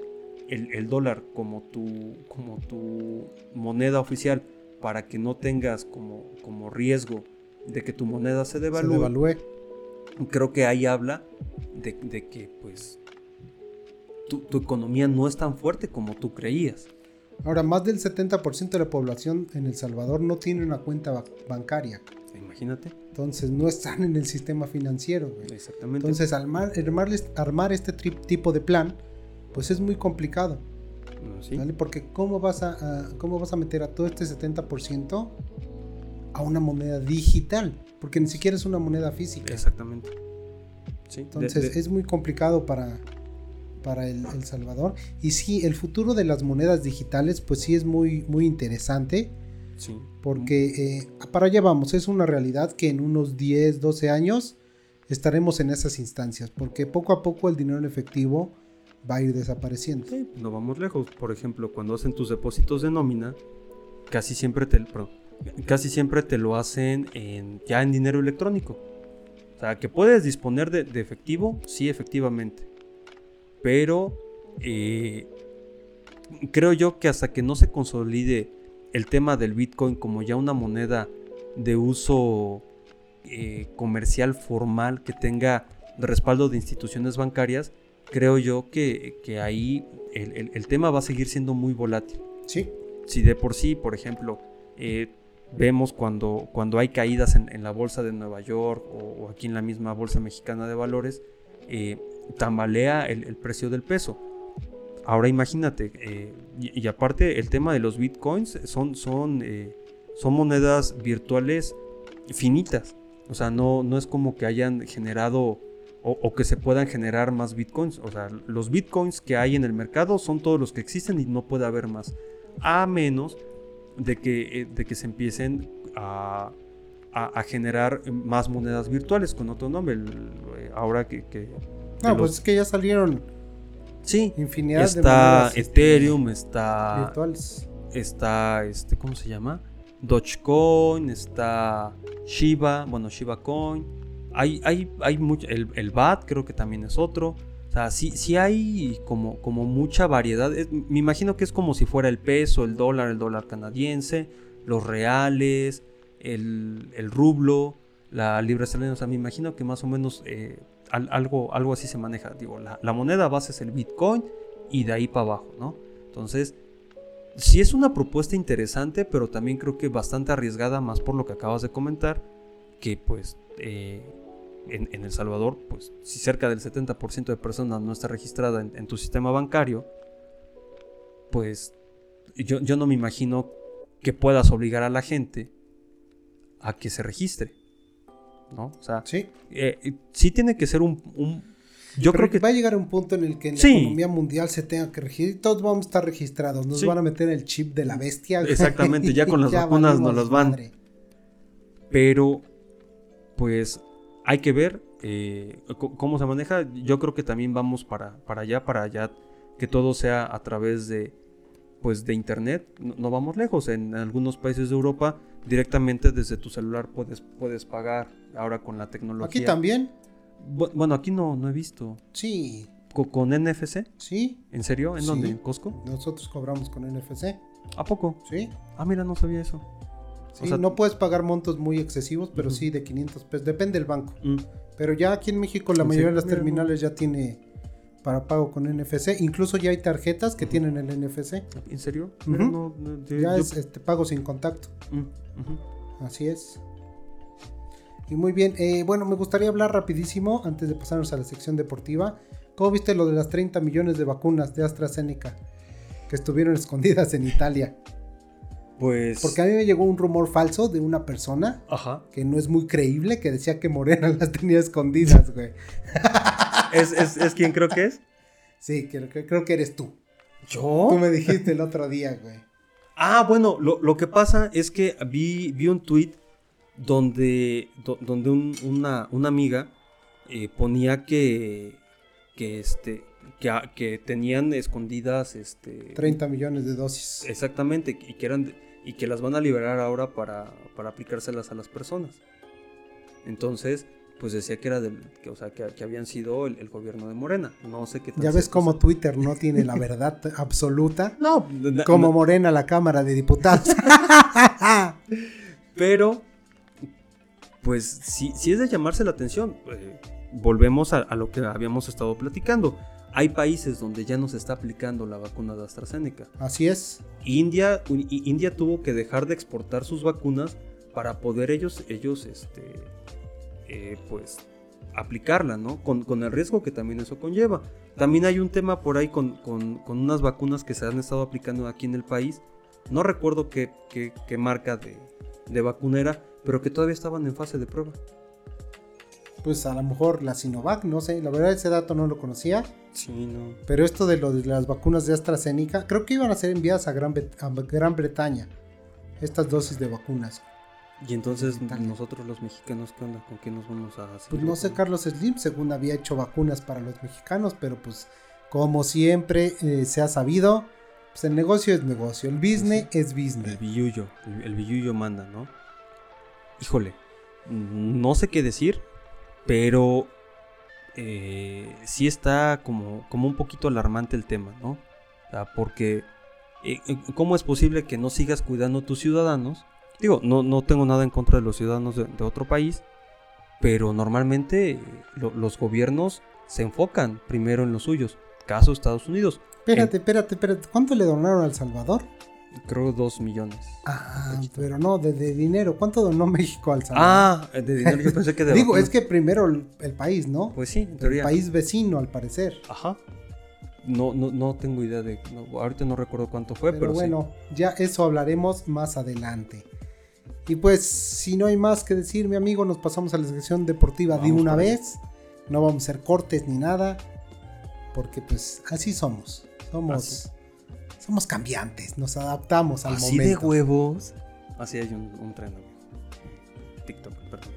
el, el dólar como tu, como tu moneda oficial para que no tengas como, como riesgo de que tu moneda se se devalúe, devalúe. creo que ahí habla de, de que pues tu, tu economía no es tan fuerte como tú creías. Ahora, más del 70% de la población en El Salvador no tiene una cuenta ba- bancaria. Imagínate. Entonces, no están en el sistema financiero. güey. Exactamente. Entonces, armar, armar este tipo de plan, pues es muy complicado. No, sí. ¿vale? Porque ¿cómo vas, a, a- ¿cómo vas a meter a todo este 70% a una moneda digital? Porque ni siquiera es una moneda física. Exactamente. Sí, Entonces de- es muy complicado para, para el, El Salvador. Y sí, el futuro de las monedas digitales, pues sí es muy, muy interesante. sí. Porque eh, para allá vamos, es una realidad que en unos 10, 12 años estaremos en esas instancias. Porque poco a poco el dinero en efectivo va a ir desapareciendo. Sí, no vamos lejos. Por ejemplo, cuando hacen tus depósitos de nómina, casi siempre te, casi siempre te lo hacen en, ya en dinero electrónico. O sea, que puedes disponer de, de efectivo, sí, efectivamente. Pero eh, creo yo que hasta que no se consolide el tema del Bitcoin como ya una moneda de uso eh, comercial formal que tenga respaldo de instituciones bancarias, creo yo que, que ahí el, el- el tema va a seguir siendo muy volátil. Sí. Si de por sí, por ejemplo, eh, vemos cuando, cuando hay caídas en, en la bolsa de Nueva York o, aquí en la misma bolsa mexicana de valores, eh, tambalea el, precio del peso. Ahora imagínate, eh, y, y aparte el tema de los bitcoins son, son, eh, son monedas virtuales finitas. O sea, no, no es como que hayan generado o, o que se puedan generar más bitcoins. O sea, los bitcoins que hay en el mercado son todos los que existen y no puede haber más. A menos de que, eh, de que se empiecen a, a- a generar más monedas virtuales con otro nombre. El- eh, ahora que... que- No, los- pues es que ya salieron sí, infinidad de está monedas, este, Ethereum, está virtuales. está este cómo se llama Dogecoin está Shiba bueno Shiba Coin hay hay hay mucho el, el BAT creo que también es otro sea sí sí hay como como mucha variedad. Me imagino que es como si fuera el peso el dólar el dólar canadiense los reales el, el rublo la libra esterlina. O sea me imagino que más o menos eh, al- algo algo así se maneja. Digo la, la moneda base es el Bitcoin y de ahí para abajo no entonces sí es una propuesta interesante, pero también creo que bastante arriesgada, más por lo que acabas de comentar, que pues eh, en, en El Salvador, pues si cerca del 70% de personas no está registrada en, en tu sistema bancario, pues yo, yo no me imagino que puedas obligar a la gente a que se registre. ¿No? O sea, Sí. eh, sí tiene que ser un... un- yo Pero creo que... va a llegar un punto en el que en Sí. la economía mundial se tenga que registrar. Todos vamos a estar registrados. Nos Sí. van a meter el chip de la bestia. Exactamente, ya con las vacunas nos las van. madre. Pero, pues, hay que ver eh, cómo se maneja. Yo creo que también vamos para, para allá, para allá, que todo sea a través de, pues, de internet. No, no vamos lejos. En algunos países de Europa, directamente desde tu celular puedes, puedes pagar. Ahora con la tecnología. Aquí también. Bu- Bueno, aquí no, no he visto. Sí. Co- ¿Con NFC? Sí. ¿En serio? ¿En Sí. dónde? ¿En Costco? Nosotros cobramos con NFC. ¿A poco? Sí. Ah, mira, no sabía eso. Sí, O sea- no puedes pagar montos muy excesivos, pero sí de 500 pesos. Depende del banco. Mm. Pero ya aquí en México la ¿En mayoría de las terminales ya tiene para pago con NFC. Incluso ya hay tarjetas que tienen el NFC. ¿En serio? No, Ya yo- es este pago sin contacto. Mm. Así es. Y muy bien, eh, bueno, me gustaría hablar rapidísimo antes de pasarnos a la sección deportiva. ¿Cómo viste lo de las 30 millones de vacunas de AstraZeneca que estuvieron escondidas en Italia? Pues. Porque a mí me llegó un rumor falso de una persona Ajá. que no es muy creíble que decía que Morena las tenía escondidas, güey. ¿Es, es, es quien creo que es? Sí, creo, que- creo que eres tú. ¿Yo? Tú me dijiste el otro día, güey. Ah, bueno, lo, lo que pasa es que vi, vi un tweet donde, do- donde un- una, una amiga eh, ponía que, que, este, que, a- que tenían escondidas este, 30 millones de dosis. Exactamente, y que, eran, y que las van a liberar ahora para, para aplicárselas a las personas. Entonces, pues decía que era del, que, o sea, que, que habían sido el, el gobierno de Morena. No sé qué Ya ves cómo. Twitter no tiene la verdad absoluta. No, Como na- Morena la Cámara de Diputados. pero, pues si, si es de llamarse la atención, eh, volvemos a, a lo que habíamos estado platicando. Hay países donde ya no se está aplicando la vacuna de AstraZeneca. Así es. India, India tuvo que dejar de exportar sus vacunas para poder ellos, ellos este, eh, pues, aplicarla, ¿no? Con, con el riesgo que también eso conlleva. También hay un tema por ahí con, con- con unas vacunas que se han estado aplicando aquí en el país. No recuerdo qué, qué- qué marca de, de vacuna era, pero que todavía estaban en fase de prueba. Pues a lo mejor la Sinovac, no sé. La verdad ese dato no lo conocía. Sí, no. Pero esto de, lo de las vacunas de AstraZeneca, creo que iban a ser enviadas a Gran, a Gran Bretaña. Estas dosis de vacunas. Y entonces nosotros los mexicanos, ¿qué onda? ¿Con qué nos vamos a hacer? Pues no sé, Carlos Slim, según había hecho vacunas para los mexicanos, pero pues como siempre eh, se ha sabido, pues el negocio es negocio, el business es El business. billuyo, el, el billuyo manda, ¿no? Híjole, no sé qué decir, pero eh, sí está como, como un poquito alarmante el tema, ¿no? Porque eh, eh, ¿cómo es posible que no sigas cuidando a tus ciudadanos? Digo, no, no tengo nada en contra de los ciudadanos de, otro país, pero normalmente lo- los gobiernos se enfocan primero en los suyos. Caso Estados Unidos, Espérate, espérate, espérate. ¿Cuánto le donaron a El Salvador? Creo dos millones. Ah, pero no, de, de dinero. ¿Cuánto donó México al Salvador? Ah, de dinero yo pensé que de Digo, es que primero el, el país, ¿no? Pues sí, en el teoría. país vecino, al parecer. Ajá. No, no, no tengo idea de. no, ahorita no recuerdo cuánto fue, pero, pero, sí. bueno, ya eso hablaremos más adelante. Y pues, si no hay más que decir, mi amigo, nos pasamos a la sección deportiva de una vez. No vamos a hacer cortes ni nada. Porque pues así somos. Somos, Así. Somos cambiantes. Nos adaptamos al Así de momento. huevos. Así hay un, un tren, amigo. TikTok, perdón.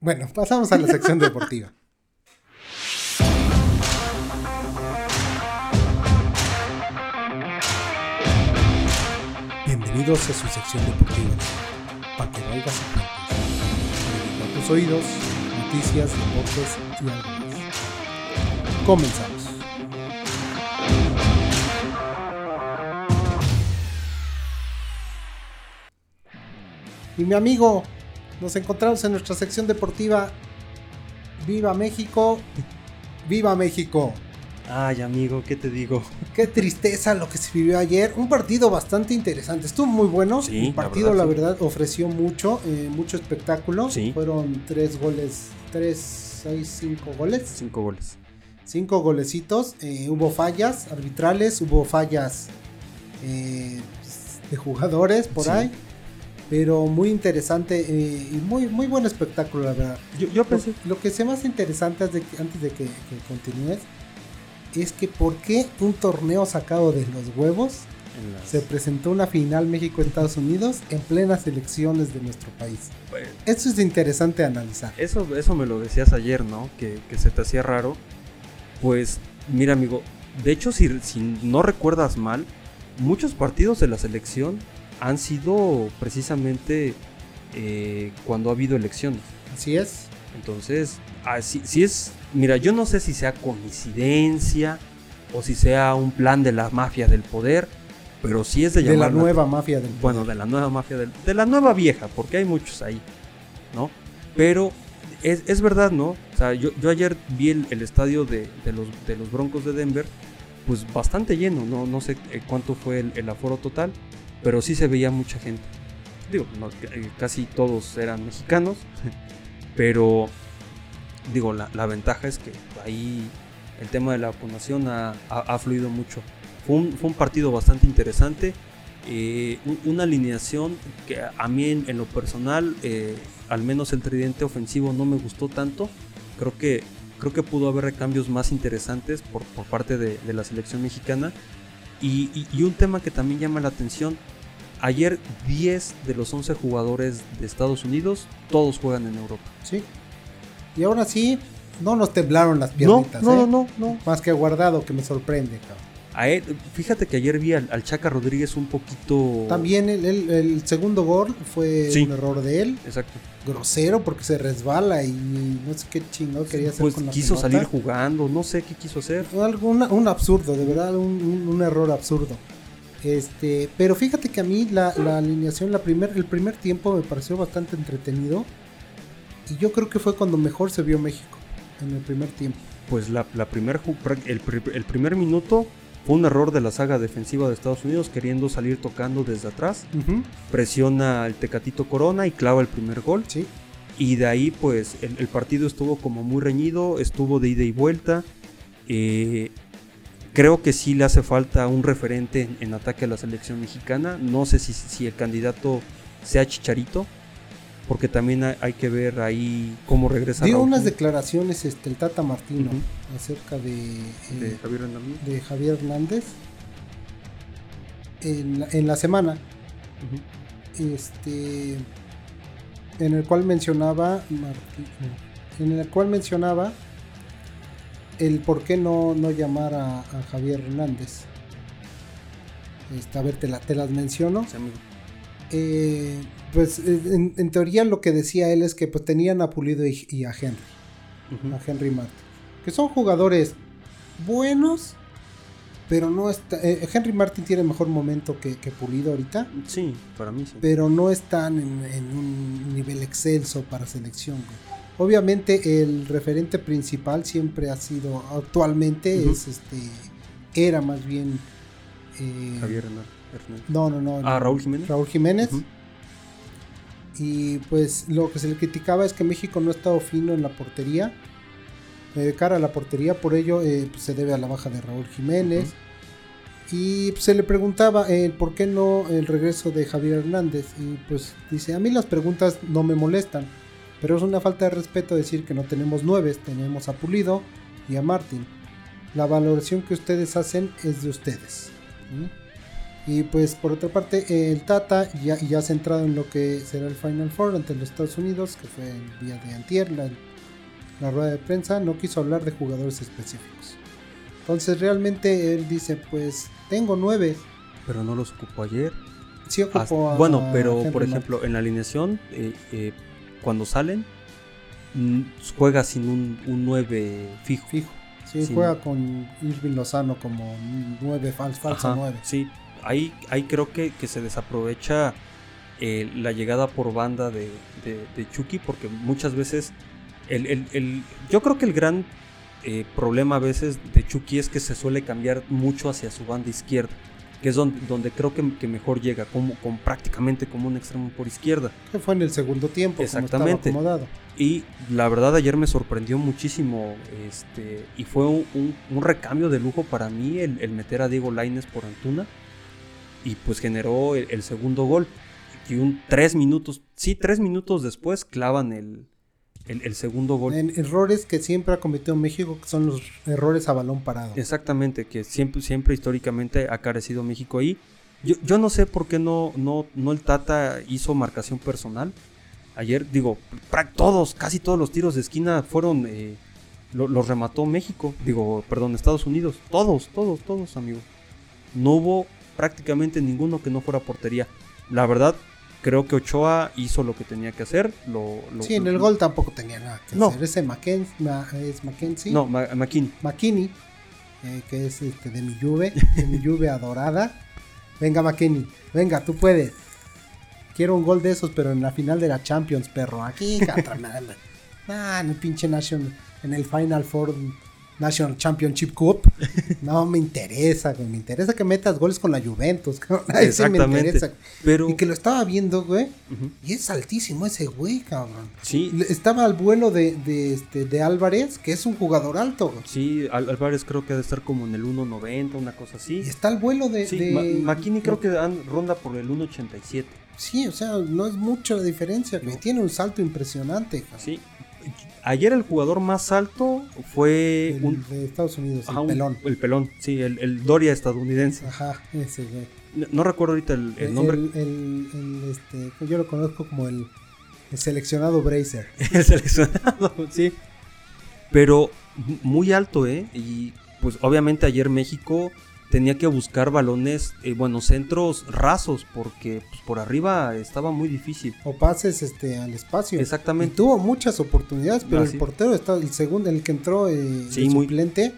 Bueno, pasamos a la sección deportiva. Bienvenidos a su sección deportiva. Para que cuentes. A tus oídos, noticias, deportes y algo más. Comenzamos. Y mi amigo, nos encontramos en nuestra sección deportiva. ¡Viva México! ¡Viva México! Ay, amigo, ¿qué te digo? Qué tristeza lo que se vivió ayer. Un partido bastante interesante. Estuvo muy bueno. Sí, El la partido, verdad, la verdad, ofreció mucho, eh, mucho espectáculo. Sí. Fueron tres goles, tres, seis, cinco goles. Cinco goles. Cinco golecitos. Eh, hubo fallas arbitrales, hubo fallas eh, de jugadores por Sí. ahí. Pero muy interesante eh, y muy, muy buen espectáculo, la verdad. Yo, yo pensé. Lo, lo que sea más interesante antes de que, antes de que, que continúes es que por qué un torneo sacado de los huevos las- se presentó una final México-Estados Unidos en plenas elecciones de nuestro país. Bueno, Eso es interesante analizar. Eso, eso me lo decías ayer, ¿no? Que, que se te hacía raro. Pues, mira, amigo. De hecho, si, si no recuerdas mal, muchos partidos de la selección han sido precisamente eh, cuando ha habido elecciones. Así es. Entonces, así, si es, mira, yo no sé si sea coincidencia o si sea un plan de la mafia del poder, pero sí es de De la llamar la- nueva mafia del bueno, de la nueva mafia del, de la nueva vieja, porque hay muchos ahí, ¿no? Pero es, es verdad, ¿no? O sea, yo, yo ayer vi el, el estadio de, de los, de los Broncos de Denver, pues bastante lleno, no, no sé eh, cuánto fue el, el aforo total, pero sí se veía mucha gente. Digo, no, eh, casi todos eran mexicanos, pero digo, la, la ventaja es que ahí el tema de la vacunación ha, ha- ha fluido mucho. Fue un, fue un partido bastante interesante. eh, un- una alineación que a mí en, lo personal, eh, al menos el tridente ofensivo no me gustó tanto. Creo que, creo que pudo haber cambios más interesantes por, por parte de, de la selección mexicana. Y un tema que también llama la atención, ayer 10 de los 11 jugadores de Estados Unidos, todos juegan en Europa. Sí. Y ahora sí, no nos temblaron las No, piernitas, no, ¿eh? no, no. Más que guardado, que me sorprende, cabrón. A él- fíjate que ayer vi al, al Chaca Rodríguez un poquito... También el, el- el segundo gol fue Sí. un error de él. Exacto. Grosero porque se resbala y no sé qué chingado quería hacer Pues con la quiso pelota. salir jugando, no sé qué quiso hacer. Algo- una- un absurdo, de verdad, un, un- un error absurdo. Este, pero fíjate que a mí la, la alineación, la primer, el primer tiempo me pareció bastante entretenido. Y yo creo que fue cuando mejor se vio México, en el primer tiempo. Pues la, la primer, el, el primer minuto fue un error de la saga defensiva de Estados Unidos queriendo salir tocando desde atrás. Presiona al Tecatito Corona y clava el primer gol. Sí, Y de ahí pues el, el partido estuvo como muy reñido, estuvo de ida y vuelta. Eh, creo que sí le hace falta un referente en, en ataque a la selección mexicana. No sé si, si el candidato sea Chicharito, porque también hay, hay que ver ahí cómo regresa. dio Raúl unas declaraciones este, el Tata Martino acerca de, eh, de Javier Hernández. de Javier Hernández en, la- en la semana. Este en el cual mencionaba Martí- en el cual mencionaba el por qué no, no llamar a, a Javier Hernández Este, a ver te, la- te las menciono Sí, amigo. Eh, pues en, en teoría lo que decía él es que pues tenían a Pulido y, y a Henry a Henry Martin que son jugadores buenos pero no está. eh, Henry Martin tiene mejor momento que, que Pulido ahorita, Sí, para mí sí. pero no están en, en un nivel excelso para selección. güey. Obviamente, el referente principal siempre ha sido, actualmente, es este. Era más bien. eh, Javier Hernández. No, no, no. Ah, Raúl Jiménez. Raúl Jiménez. Y pues lo que se le criticaba es que México no ha estado fino en la portería. De cara a la portería, por ello eh, pues, se debe a la baja de Raúl Jiménez. Y pues, se le preguntaba eh, por qué no el regreso de Javier Hernández. Y pues dice, a mí las preguntas no me molestan. Pero es una falta de respeto decir que no tenemos nueve, tenemos a Pulido y a Martín. La valoración que ustedes hacen es de ustedes. ¿Mm? Y pues por otra parte, el Tata ya, ya centrado en lo que será el Final Four ante los Estados Unidos, que fue el día de antier, la, la rueda de prensa, no quiso hablar de jugadores específicos. Entonces realmente él dice, pues tengo nueve. Pero no los ocupó ayer. Sí ocupó Hasta- a- bueno, pero por ejemplo, en la alineación, eh, eh, cuando salen, mm, juega sin un, un 9 fijo. Fijo. Sí, juega con Irving Lozano como nueve, fal- falso Ajá, nueve. Sí, ahí, ahí creo que, que se desaprovecha eh, la llegada por banda de, de- de Chucky, porque muchas veces el, el- el- yo creo que el gran eh, problema a veces de Chucky es que se suele cambiar mucho hacia su banda izquierda, que es donde, donde creo que, que mejor llega, como, con prácticamente como un extremo por izquierda. Que fue en el segundo tiempo, Exactamente. como estaba acomodado. Y la verdad ayer me sorprendió muchísimo este y fue un, un- un recambio de lujo para mí el, el meter a Diego Laines por Antuna y pues generó el, el segundo gol y un tres minutos, sí, tres minutos después clavan el, el- el segundo gol. En errores que siempre ha cometido México, que son los errores a balón parado. Exactamente, que siempre, siempre históricamente ha carecido México ahí. Yo, yo no sé por qué no, no, no el Tata hizo marcación personal. Ayer, digo, todos, casi todos los tiros de esquina fueron. eh, lo- los remató México, digo, perdón, Estados Unidos. Todos, todos, todos, amigo. No hubo prácticamente ninguno que no fuera portería. La verdad, creo que Ochoa hizo lo que tenía que hacer. Lo, lo- Sí, en el gol tampoco tenía nada que No. hacer. Ese Ma- es Mackenzie. No, Ma- McKinney. McKinney, eh, que es este, de mi Juve, de mi Juve adorada. Venga, McKinney, venga, tú puedes. Quiero un gol de esos, pero en la final de la Champions, perro. Aquí, contra nada. Ah, en el pinche Nation, en el Final Four National Championship Cup. No me interesa, güey. Me interesa que metas goles con la Juventus. cabrón. Sí me Exactamente. interesa. Pero. Y que lo estaba viendo, güey. Y es altísimo ese güey, cabrón. Sí, Estaba al vuelo de, de, este, de Álvarez, que es un jugador alto, güey. Sí, Al- Álvarez creo que ha de estar como en el 1.90, una cosa así. Y está al vuelo de. Sí, de- Ma- McKinney creo que dan, ronda por el 1.87. Sí, o sea, no es mucha la diferencia. No. Tiene un salto impresionante. cabrón. Sí. Ayer el jugador más alto fue El un, de Estados Unidos, ajá, el un- pelón. el pelón, sí, el, el Doria estadounidense. Ajá, ese güey. No, no recuerdo ahorita el, el nombre. El, el- el, este, yo lo conozco como el, el seleccionado Bracer. El seleccionado, sí. Pero muy alto, ¿eh? Y pues obviamente ayer México tenía que buscar balones, eh, bueno, centros rasos, porque pues, por arriba estaba muy difícil. O pases este, al espacio. Y Exactamente. tuvo muchas oportunidades, pero Ah, el sí. portero está, el segundo, el que entró eh, Sí, de muy- suplente,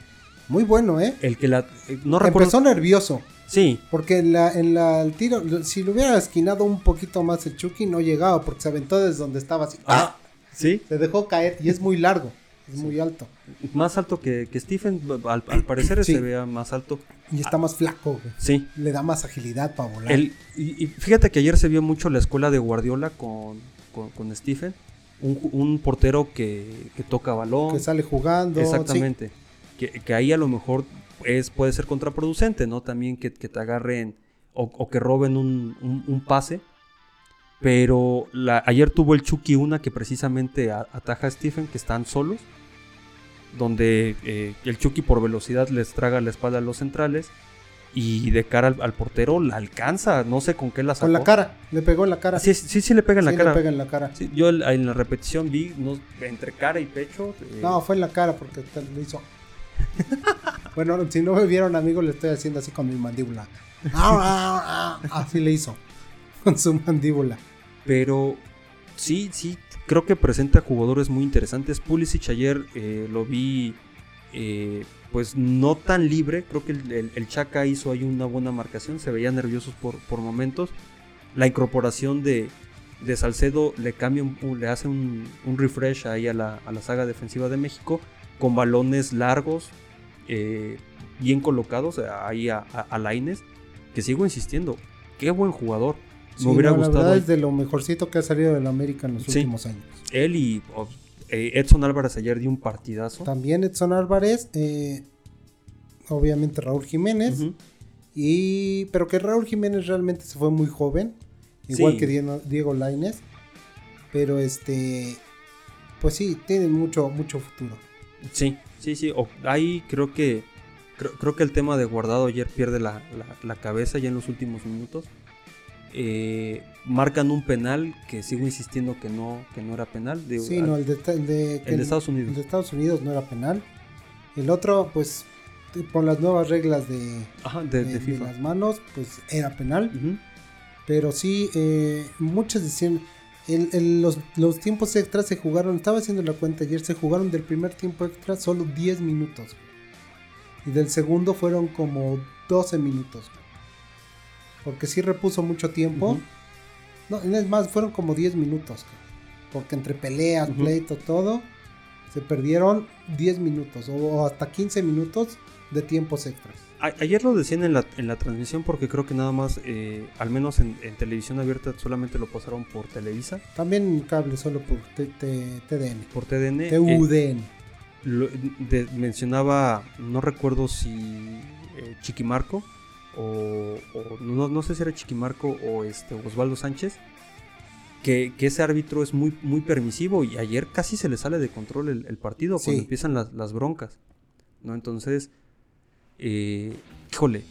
muy bueno, ¿eh? El que la... eh, no recuerdo... Empezó nervioso. Sí, Porque en la, en la el tiro, si lo hubiera esquinado un poquito más el Chucky, no llegaba, porque se aventó desde donde estaba así. Ah, sí. Se dejó caer y es muy largo, es muy alto. Más alto que, que Stephen, al, al parecer Sí. se vea más alto. Y está más flaco, güey. Sí. Le da más agilidad para volar. El, y, y fíjate que ayer se vio mucho la escuela de Guardiola con, con, con Stephen. Un, un portero que, que toca balón. que sale jugando. Exactamente. Que, que ahí a lo mejor es, puede ser contraproducente, ¿no? También que, que te agarren o, o que roben un, un- un pase. Pero la- ayer tuvo el Chucky una que precisamente a- ataja a Stephen, que están solos. Donde eh, el Chucky por velocidad les traga la espalda a los centrales. Y de cara al, al portero la alcanza. No sé con qué la sacó. Con la cara, le pegó en la cara. Sí, sí, sí le pega en la Sí, cara. Le pega en la cara. Sí, yo en la repetición vi no, entre cara y pecho. eh, No, fue en la cara porque lo hizo. bueno, si no me vieron, amigos, le estoy haciendo así con mi mandíbula. así le hizo. Con su mandíbula. Pero sí, sí, creo que presenta jugadores muy interesantes. Pulisic ayer eh, lo vi eh, pues no tan libre. Creo que el, el, Chaca hizo ahí una buena marcación, se veía nerviosos por, por momentos. La incorporación de, de Salcedo le cambia, le hace un, un refresh ahí a la, a la, saga defensiva de México con balones largos, eh, bien colocados ahí a, a, Laines, que sigo insistiendo, qué buen jugador. Me hubiera gustado. La verdad es de lo mejorcito que ha salido del América en los últimos años. Él y eh, Edson Álvarez ayer dio un partidazo. También Edson Álvarez, eh, obviamente Raúl Jiménez. y, pero que Raúl Jiménez realmente se fue muy joven, igual que Diego, Diego Laines. Pero este, pues sí, tienen mucho, mucho futuro. Sí, sí, sí. ahí creo que creo, que el tema de guardado ayer pierde la, la cabeza ya en los últimos minutos. Eh, marcan un penal que sigo insistiendo que no, que no era penal. De, sí, no, el de, Estados Unidos. El de Estados Unidos no era penal. El otro, pues, por las nuevas reglas de, las manos, pues era penal. Pero sí, eh, muchos decían, los, los, tiempos extras se jugaron, estaba haciendo la cuenta ayer, se jugaron del primer tiempo extra solo 10 minutos. Y del segundo fueron como 12 minutos porque sí repuso mucho tiempo. No, es más, fueron como 10 minutos. Porque entre peleas, pleito, todo, se perdieron 10 minutos o, hasta 15 minutos de tiempos extras. ayer lo decían en la, en la transmisión porque creo que nada más, eh, al menos en, televisión abierta, solamente lo pasaron por Televisa. También en cable, solo por TDN. Por TDN. TUDN. Eh, mencionaba, no recuerdo si eh, Chiquimarco o, no, sé si era Chiquimarco o este Osvaldo Sánchez, que, ese árbitro es muy, muy permisivo y ayer casi se le sale de control el, partido cuando empiezan las, broncas. ¿no? Entonces, eh, híjole,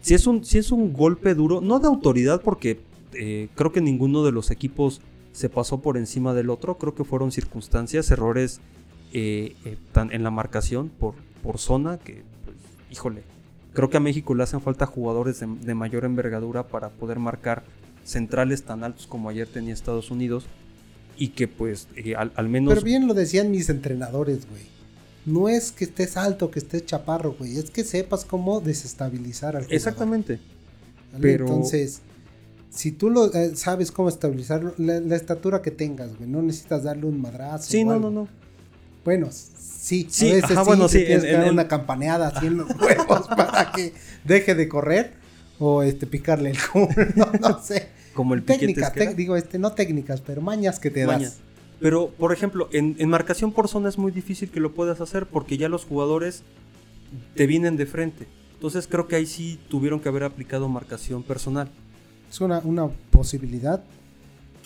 si es, un, si es un golpe duro, no de autoridad porque eh, creo que ninguno de los equipos se pasó por encima del otro, creo que fueron circunstancias, errores eh, en la marcación por, por zona que, pues, híjole, Creo que a México le hacen falta jugadores de, mayor envergadura para poder marcar centrales tan altos como ayer tenía Estados Unidos. Y que pues eh, al, menos... Pero bien lo decían mis entrenadores, güey. No es que estés alto, que estés chaparro, güey. Es que sepas cómo desestabilizar al jugador. Exactamente. Pero... Entonces, si tú lo eh, sabes cómo estabilizar la, estatura que tengas, güey. No necesitas darle un madrazo. Sí, no, no, no. Bueno, sí, sí, a veces sí, bueno, sí, tienes que dar una campaneada así en los huevos para que deje de correr o este picarle el culo, no, sé. Como el técnicas, digo, este, no técnicas, pero mañas que te das. Pero, por ejemplo, en, en, marcación por zona es muy difícil que lo puedas hacer porque ya los jugadores te vienen de frente. Entonces creo que ahí sí tuvieron que haber aplicado marcación personal. Es una, una posibilidad,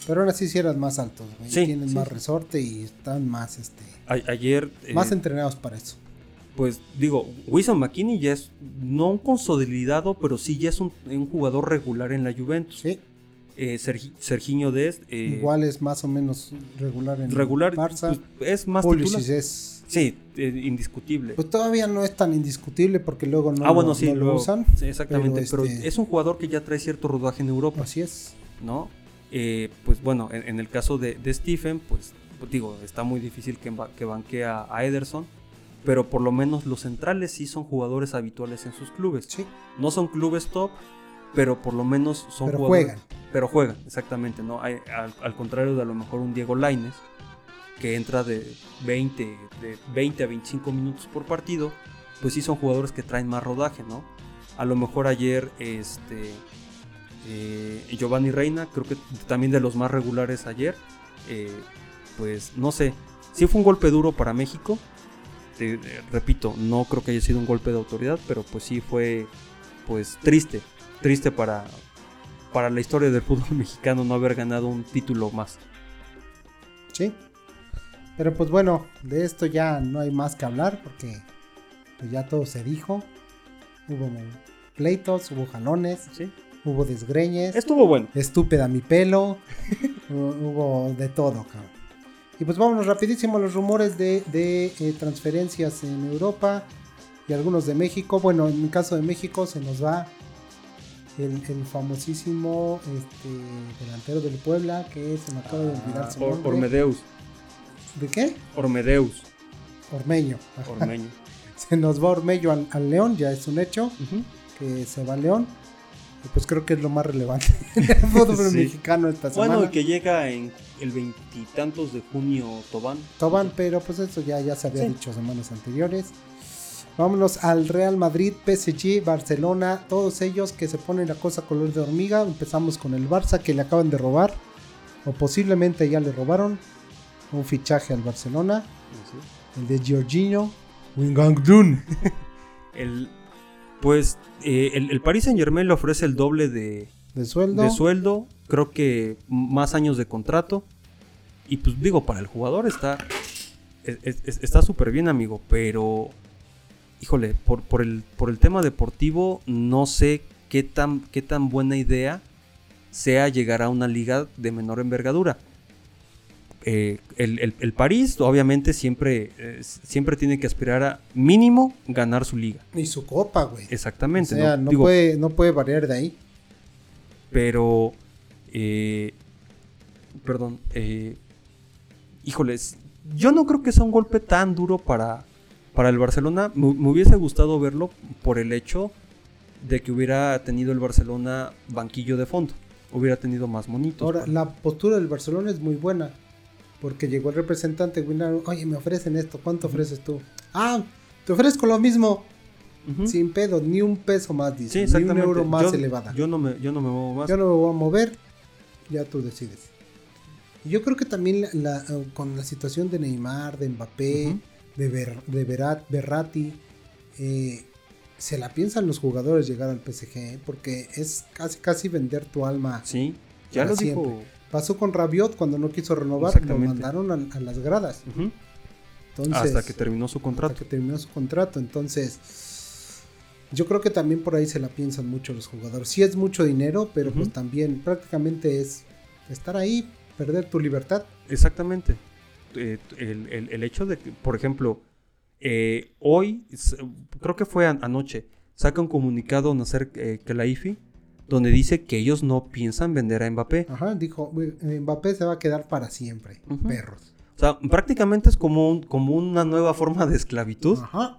pero aún así sí eran más altos, tienen más resorte y están más este ayer eh, más entrenados para eso. Pues digo, Wilson McKinney ya es no un consolidado, pero sí ya es un, jugador regular en la Juventus. Sí. Eh, Serginho Dest. Eh, Igual es más o menos regular en regular, Barça. Pues, es más es Sí, indiscutible. Pues todavía no es tan indiscutible porque luego no, ah, bueno, sí, lo, usan. Sí, exactamente, pero, este es un jugador que ya trae cierto rodaje en Europa. Así es. ¿No? Eh, pues bueno, en, el caso de, Stephen, pues, digo, está muy difícil que, que banquee a, Ederson, pero por lo menos los centrales sí son jugadores habituales en sus clubes. Sí. No son clubes top, pero por lo menos son pero juegan. Pero juegan, exactamente, ¿no? Hay, al, contrario de a lo mejor un Diego Laines, que entra de 20, de 20 a 25 minutos por partido, pues sí son jugadores que traen más rodaje, ¿no? A lo mejor ayer, este, eh, Giovanni Reina, creo que también de los más regulares ayer. Eh, pues no sé, sí fue un golpe duro para México. repito, no creo que haya sido un golpe de autoridad, pero pues sí fue pues triste, triste para, para la historia del fútbol mexicano no haber ganado un título más. Sí. Pero pues bueno, de esto ya no hay más que hablar porque pues ya todo se dijo. Hubo pleitos, hubo jalones. Sí hubo desgreñes. Estuvo bueno. Estúpida mi pelo. hubo de todo, cabrón. Y pues vámonos rapidísimo a los rumores de, eh, transferencias en Europa y algunos de México. Bueno, en el caso de México se nos va el, famosísimo este, delantero del Puebla, que se me acaba de olvidar su nombre. Ormedeus. ¿De qué? Ormedeus. Ormeño. Ormeño. Se nos va Ormello al, al León, ya es un hecho que se va a León. Y pues creo que es lo más relevante en el fútbol Sí. mexicano esta semana. Bueno, y que llega en el veintitantos de junio Tobán. Tobán, pero pues eso ya, ya se había Sí. dicho semanas anteriores. Vámonos al Real Madrid, PSG, Barcelona, todos ellos que se ponen la cosa color de hormiga. Empezamos con el Barça que le acaban de robar, o posiblemente ya le robaron, un fichaje al Barcelona, el de Giorginio Wijnaldum. El, pues eh, el, el Paris Saint Germain le ofrece el doble de, de sueldo. de sueldo, creo que más años de contrato. Y pues digo, para el jugador está es- es- está súper bien, amigo, pero híjole, por, por, el, por el tema deportivo, no sé qué tan, qué tan buena idea sea llegar a una liga de menor envergadura. Eh, el, el- el París, obviamente, siempre, eh, siempre tiene que aspirar a mínimo ganar su liga. Y su copa, güey. O Exactamente. sea, ¿no? no, Digo, puede, no puede variar de ahí. pero eh, perdón híjoles yo no creo que sea un golpe tan duro para para el Barcelona me, me hubiese gustado verlo por el hecho de que hubiera tenido el Barcelona banquillo de fondo hubiera tenido más monitos Ahora, para- la postura del Barcelona es muy buena. Porque llegó el representante Wijnaldum, oye, me ofrecen esto, ¿cuánto ofreces tú? Ah, te ofrezco lo mismo. Sin pedo, ni un peso más, Sí, dice. ni un euro más yo, elevada. Yo, yo no me yo no me muevo más no me voy a mover, ya tú decides. Yo creo que también la- la, eh, con la situación de Neymar, de Mbappé, de, Ver- de Verat, Berratti, eh, se la piensan los jugadores llegar al PSG, porque es casi casi vender tu alma. sí ya lo siempre. dijo Pasó con Rabiot cuando no quiso renovar, lo mandaron a, a las gradas. Entonces, hasta que terminó su hasta contrato que terminó su contrato. Entonces, yo creo que también por ahí se la piensan mucho los jugadores. Sí es mucho dinero, pero pues también prácticamente es estar ahí, perder tu libertad. Exactamente. Eh, el, el- el hecho de que, por ejemplo, eh, hoy, creo que fue an- anoche, saca un comunicado Nasser eh, Khelaifi donde dice que ellos no piensan vender a Mbappé. Ajá, dijo, "Uy, Mbappé se va a quedar para siempre, perros. O sea, prácticamente es como, un- como una nueva forma de esclavitud, Ajá.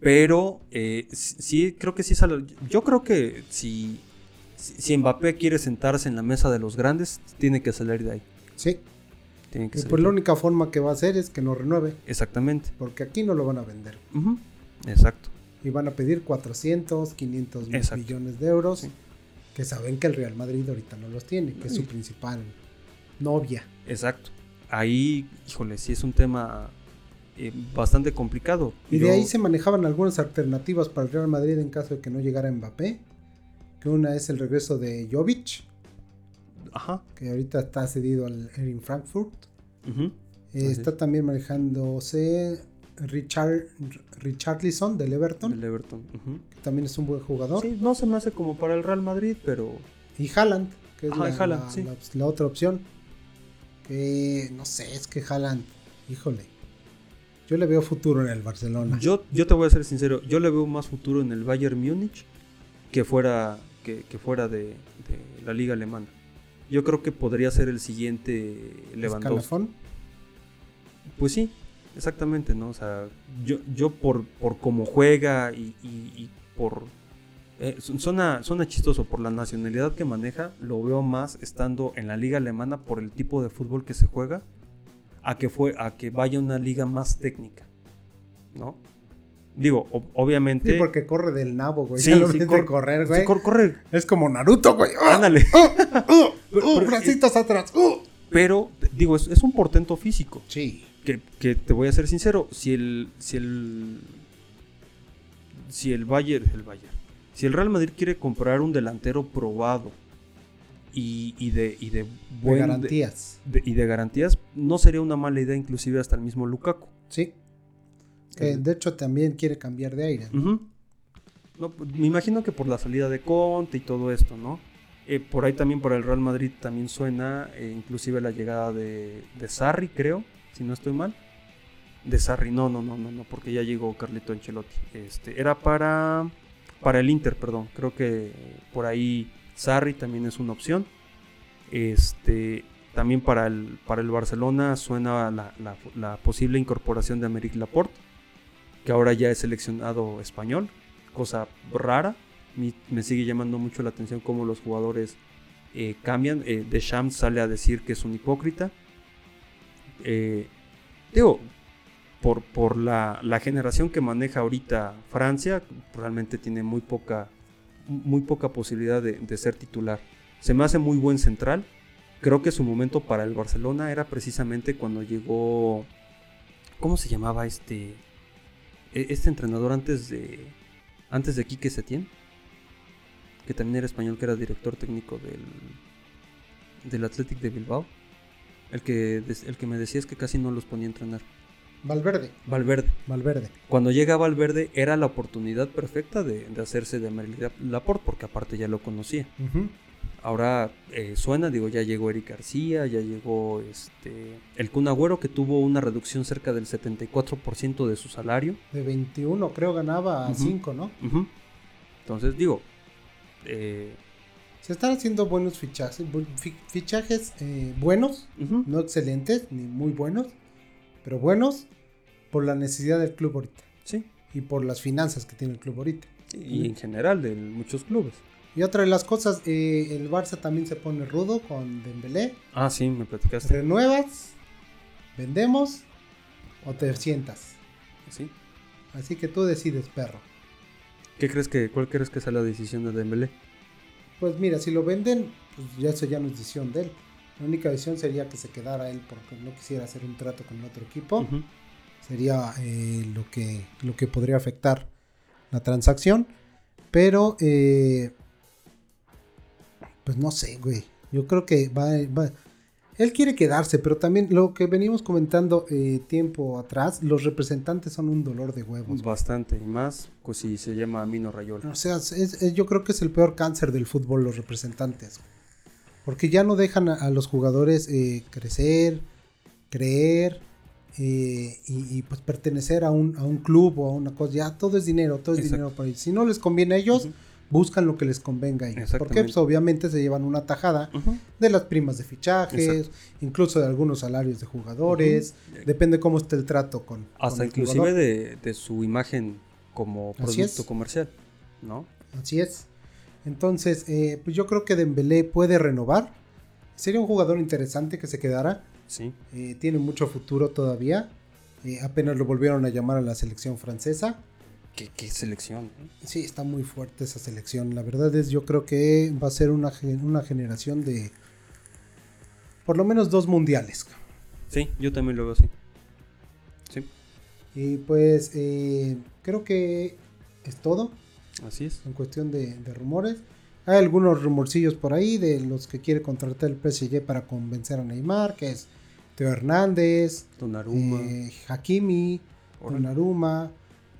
pero eh, sí, creo que sí sale. Yo creo que si, si Mbappé quiere sentarse en la mesa de los grandes, tiene que salir de ahí. Sí. Tiene que Y salir pues la única forma que va a hacer es que no renueve, Exactamente. porque aquí no lo van a vender. Ujú. Exacto. Y van a pedir 400, 500 mil Exacto. millones de euros, Sí. Que saben que el Real Madrid ahorita no los tiene, que es su Ay. principal novia. Exacto. Ahí, híjole, sí es un tema eh, bastante complicado. Y de ahí se manejaban algunas alternativas para el Real Madrid en caso de que no llegara Mbappé. Que una es el regreso de Jovic, Ajá. que ahorita está cedido al Erin Frankfurt. Eh, Así está también manejándose Richard Richarlison del Everton, del Everton. que también es un buen jugador. Sí, no se me hace como para el Real Madrid, pero Y Haaland, que es Ajá, la, y Haaland, la- sí. la- la otra opción. Que no sé, es que Haaland, híjole. Yo le veo futuro en el Barcelona. yo, yo te voy a ser sincero, yo le veo más futuro en el Bayern Múnich que fuera, que, que fuera de, de la liga alemana. Yo creo que podría ser el siguiente Lewandowski. Escalafón. Pues sí, exactamente, ¿no? O sea, yo, yo por, por cómo juega y, y- y por... eh, su- suena, suena chistoso, por la nacionalidad que maneja, lo veo más estando en la liga alemana por el tipo de fútbol que se juega, a que, fue, a que vaya a una liga más técnica, ¿no? Digo, ob- obviamente... Sí, porque corre del nabo, güey. Sí, Ya lo sí, correr, sí, güey. cor- corre, Es como Naruto, güey. Ándale. ¡Uh! ¡Uh! Pero- pero- bracitos atrás. ¡Uh! Pero, digo, es, es un portento físico. Sí. Que, que te voy a ser sincero, si el si el si el Bayern, el Bayern, si el Real Madrid quiere comprar un delantero probado y, y de y de De garantías. de- y de garantías, no sería una mala idea inclusive hasta el mismo Lukaku. Sí. Que de hecho también quiere cambiar de aire. No, pues, me imagino que por la salida de Conte y todo esto, ¿no? Eh, por ahí también por el Real Madrid también suena eh, inclusive la llegada de, de Sarri, creo, si no estoy mal. De Sarri, no, no, no, no, no, porque ya llegó Carlito Ancelotti. Este, era para, para el Inter, perdón. Creo que por ahí Sarri también es una opción. Este, también para el, para el Barcelona suena la, posible incorporación de Améric Laporte. que ahora ya es seleccionado español, cosa rara. Me sigue llamando mucho la atención cómo los jugadores eh, cambian. Eh, Deschamps sale a decir que es un hipócrita. Eh, digo, por, por la, la generación que maneja ahorita Francia, realmente tiene muy poca, muy poca posibilidad de, de ser titular. Se me hace muy buen central. Creo que su momento para el Barcelona era precisamente cuando llegó. ¿Cómo se llamaba este? e- Este entrenador antes de. Antes de Quique Setién. Que también era español, que era director técnico del. Del Athletic de Bilbao. El que, el que me decía es que casi no los ponía a entrenar. Valverde. Valverde. Valverde. Cuando llega Valverde era la oportunidad perfecta de, de hacerse de Aymeric Laporte, porque aparte ya lo conocía. Ahora eh, suena, digo, ya llegó Eric García, ya llegó este el Kun Agüero que tuvo una reducción cerca del 74% de su salario. De 21 creo ganaba a Ujú. 5, ¿no? Entonces, digo, eh, Se están haciendo buenos fichajes, fichajes eh, buenos, no excelentes ni muy buenos, pero buenos por la necesidad del club ahorita sí, y por las finanzas que tiene el club ahorita. y en general de muchos clubes. Y otra de las cosas, eh, el Barça también se pone rudo con Dembélé. Ah, sí, me platicaste. Renuevas, vendemos o te sientas. Sí. Así que tú decides, perro. ¿Qué crees que, cuál crees que sea la decisión de Dembélé? Pues mira, si lo venden, pues ya eso ya no es decisión de él. La única decisión sería que se quedara él porque no quisiera hacer un trato con otro equipo. Sería eh, lo, que, lo que podría afectar la transacción. Pero, eh, pues no sé, güey. Yo creo que va, va- Él quiere quedarse, pero también lo que venimos comentando eh, tiempo atrás, los representantes son un dolor de huevos. Bastante, y más pues, si se llama Mino Rayola. O sea, es- es- yo creo que es el peor cáncer del fútbol, los representantes. Porque ya no dejan a, a los jugadores eh, crecer, creer eh, y, y, pues pertenecer a un, a un club o a una cosa. Ya todo es dinero, todo es Exacto. dinero para ellos. Si no les conviene a ellos. Buscan lo que les convenga a ellos. Porque pues, obviamente se llevan una tajada de las primas de fichajes, Exacto. incluso de algunos salarios de jugadores. Depende cómo esté el trato con, con Hasta el inclusive de, de su imagen como producto comercial, ¿no? Así es. Entonces, eh, pues yo creo que Dembélé puede renovar. Sería un jugador interesante que se quedara. Sí. Eh, tiene mucho futuro todavía. Eh, apenas lo volvieron a llamar a la selección francesa. ¿Qué, qué selección? Sí, está muy fuerte esa selección. La verdad es, yo creo que va a ser una, una generación de por lo menos dos mundiales. Sí, yo también lo veo así. Sí, Y pues eh, creo que es todo así es. en cuestión de, de rumores. Hay algunos rumorcillos por ahí de los que quiere contratar el PSG para convencer a Neymar, que es Teo Hernández, Donnarumma. eh, Hakimi. Donnarumma,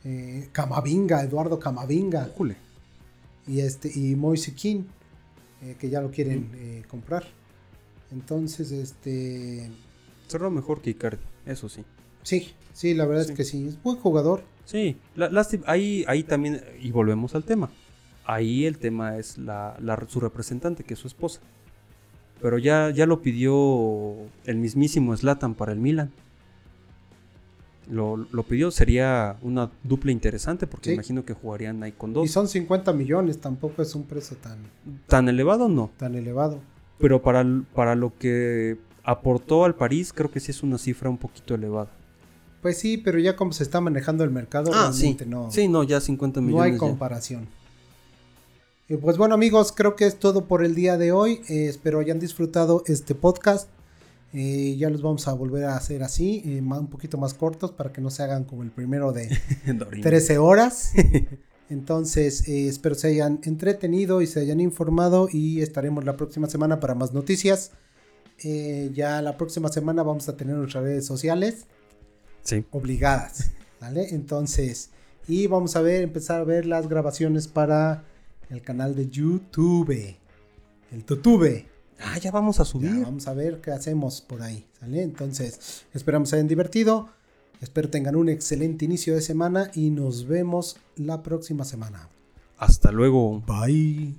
eh, Camavinga, Eduardo Camavinga Jule. y este y Moise Kean, eh, que ya lo quieren eh, comprar. Entonces, este Cerró mejor que Icardi, eso sí. sí, sí, la verdad Sí. es que sí, es buen jugador. Sí, la- ahí, ahí también, y volvemos al tema. Ahí el tema es la, la- su representante, que es su esposa. Pero ya, ya lo pidió el mismísimo Slatan para el Milan. Lo, lo pidió, sería una dupla interesante porque Sí. imagino que jugarían ahí con Y dos. son 50 millones, tampoco es un precio tan, ¿Tan elevado no? tan elevado. Pero para, para lo que aportó al París, creo que sí es una cifra un poquito elevada. Pues sí, pero ya como se está manejando el mercado, Ah, sí. realmente no, Sí, no, ya 50 no millones. hay ya. comparación. Y pues bueno amigos, creo que es todo por el día de hoy. Eh, espero hayan disfrutado este podcast. Eh, ya los vamos a volver a hacer así, eh, ma- un poquito más cortos para que no se hagan como el primero de Dorín. 13 horas. Entonces, eh, espero se hayan entretenido y se hayan informado y estaremos la próxima semana para más noticias. Eh, ya la próxima semana vamos a tener nuestras redes sociales Sí. obligadas, ¿vale? Entonces, y vamos a ver, empezar a ver las grabaciones para el canal de YouTube, el Tutube. Ah, ya vamos a Ya, subir. vamos a ver qué hacemos por ahí, ¿sale? Entonces, esperamos se hayan divertido. Espero tengan un excelente inicio de semana y nos vemos la próxima semana. Hasta luego. Bye.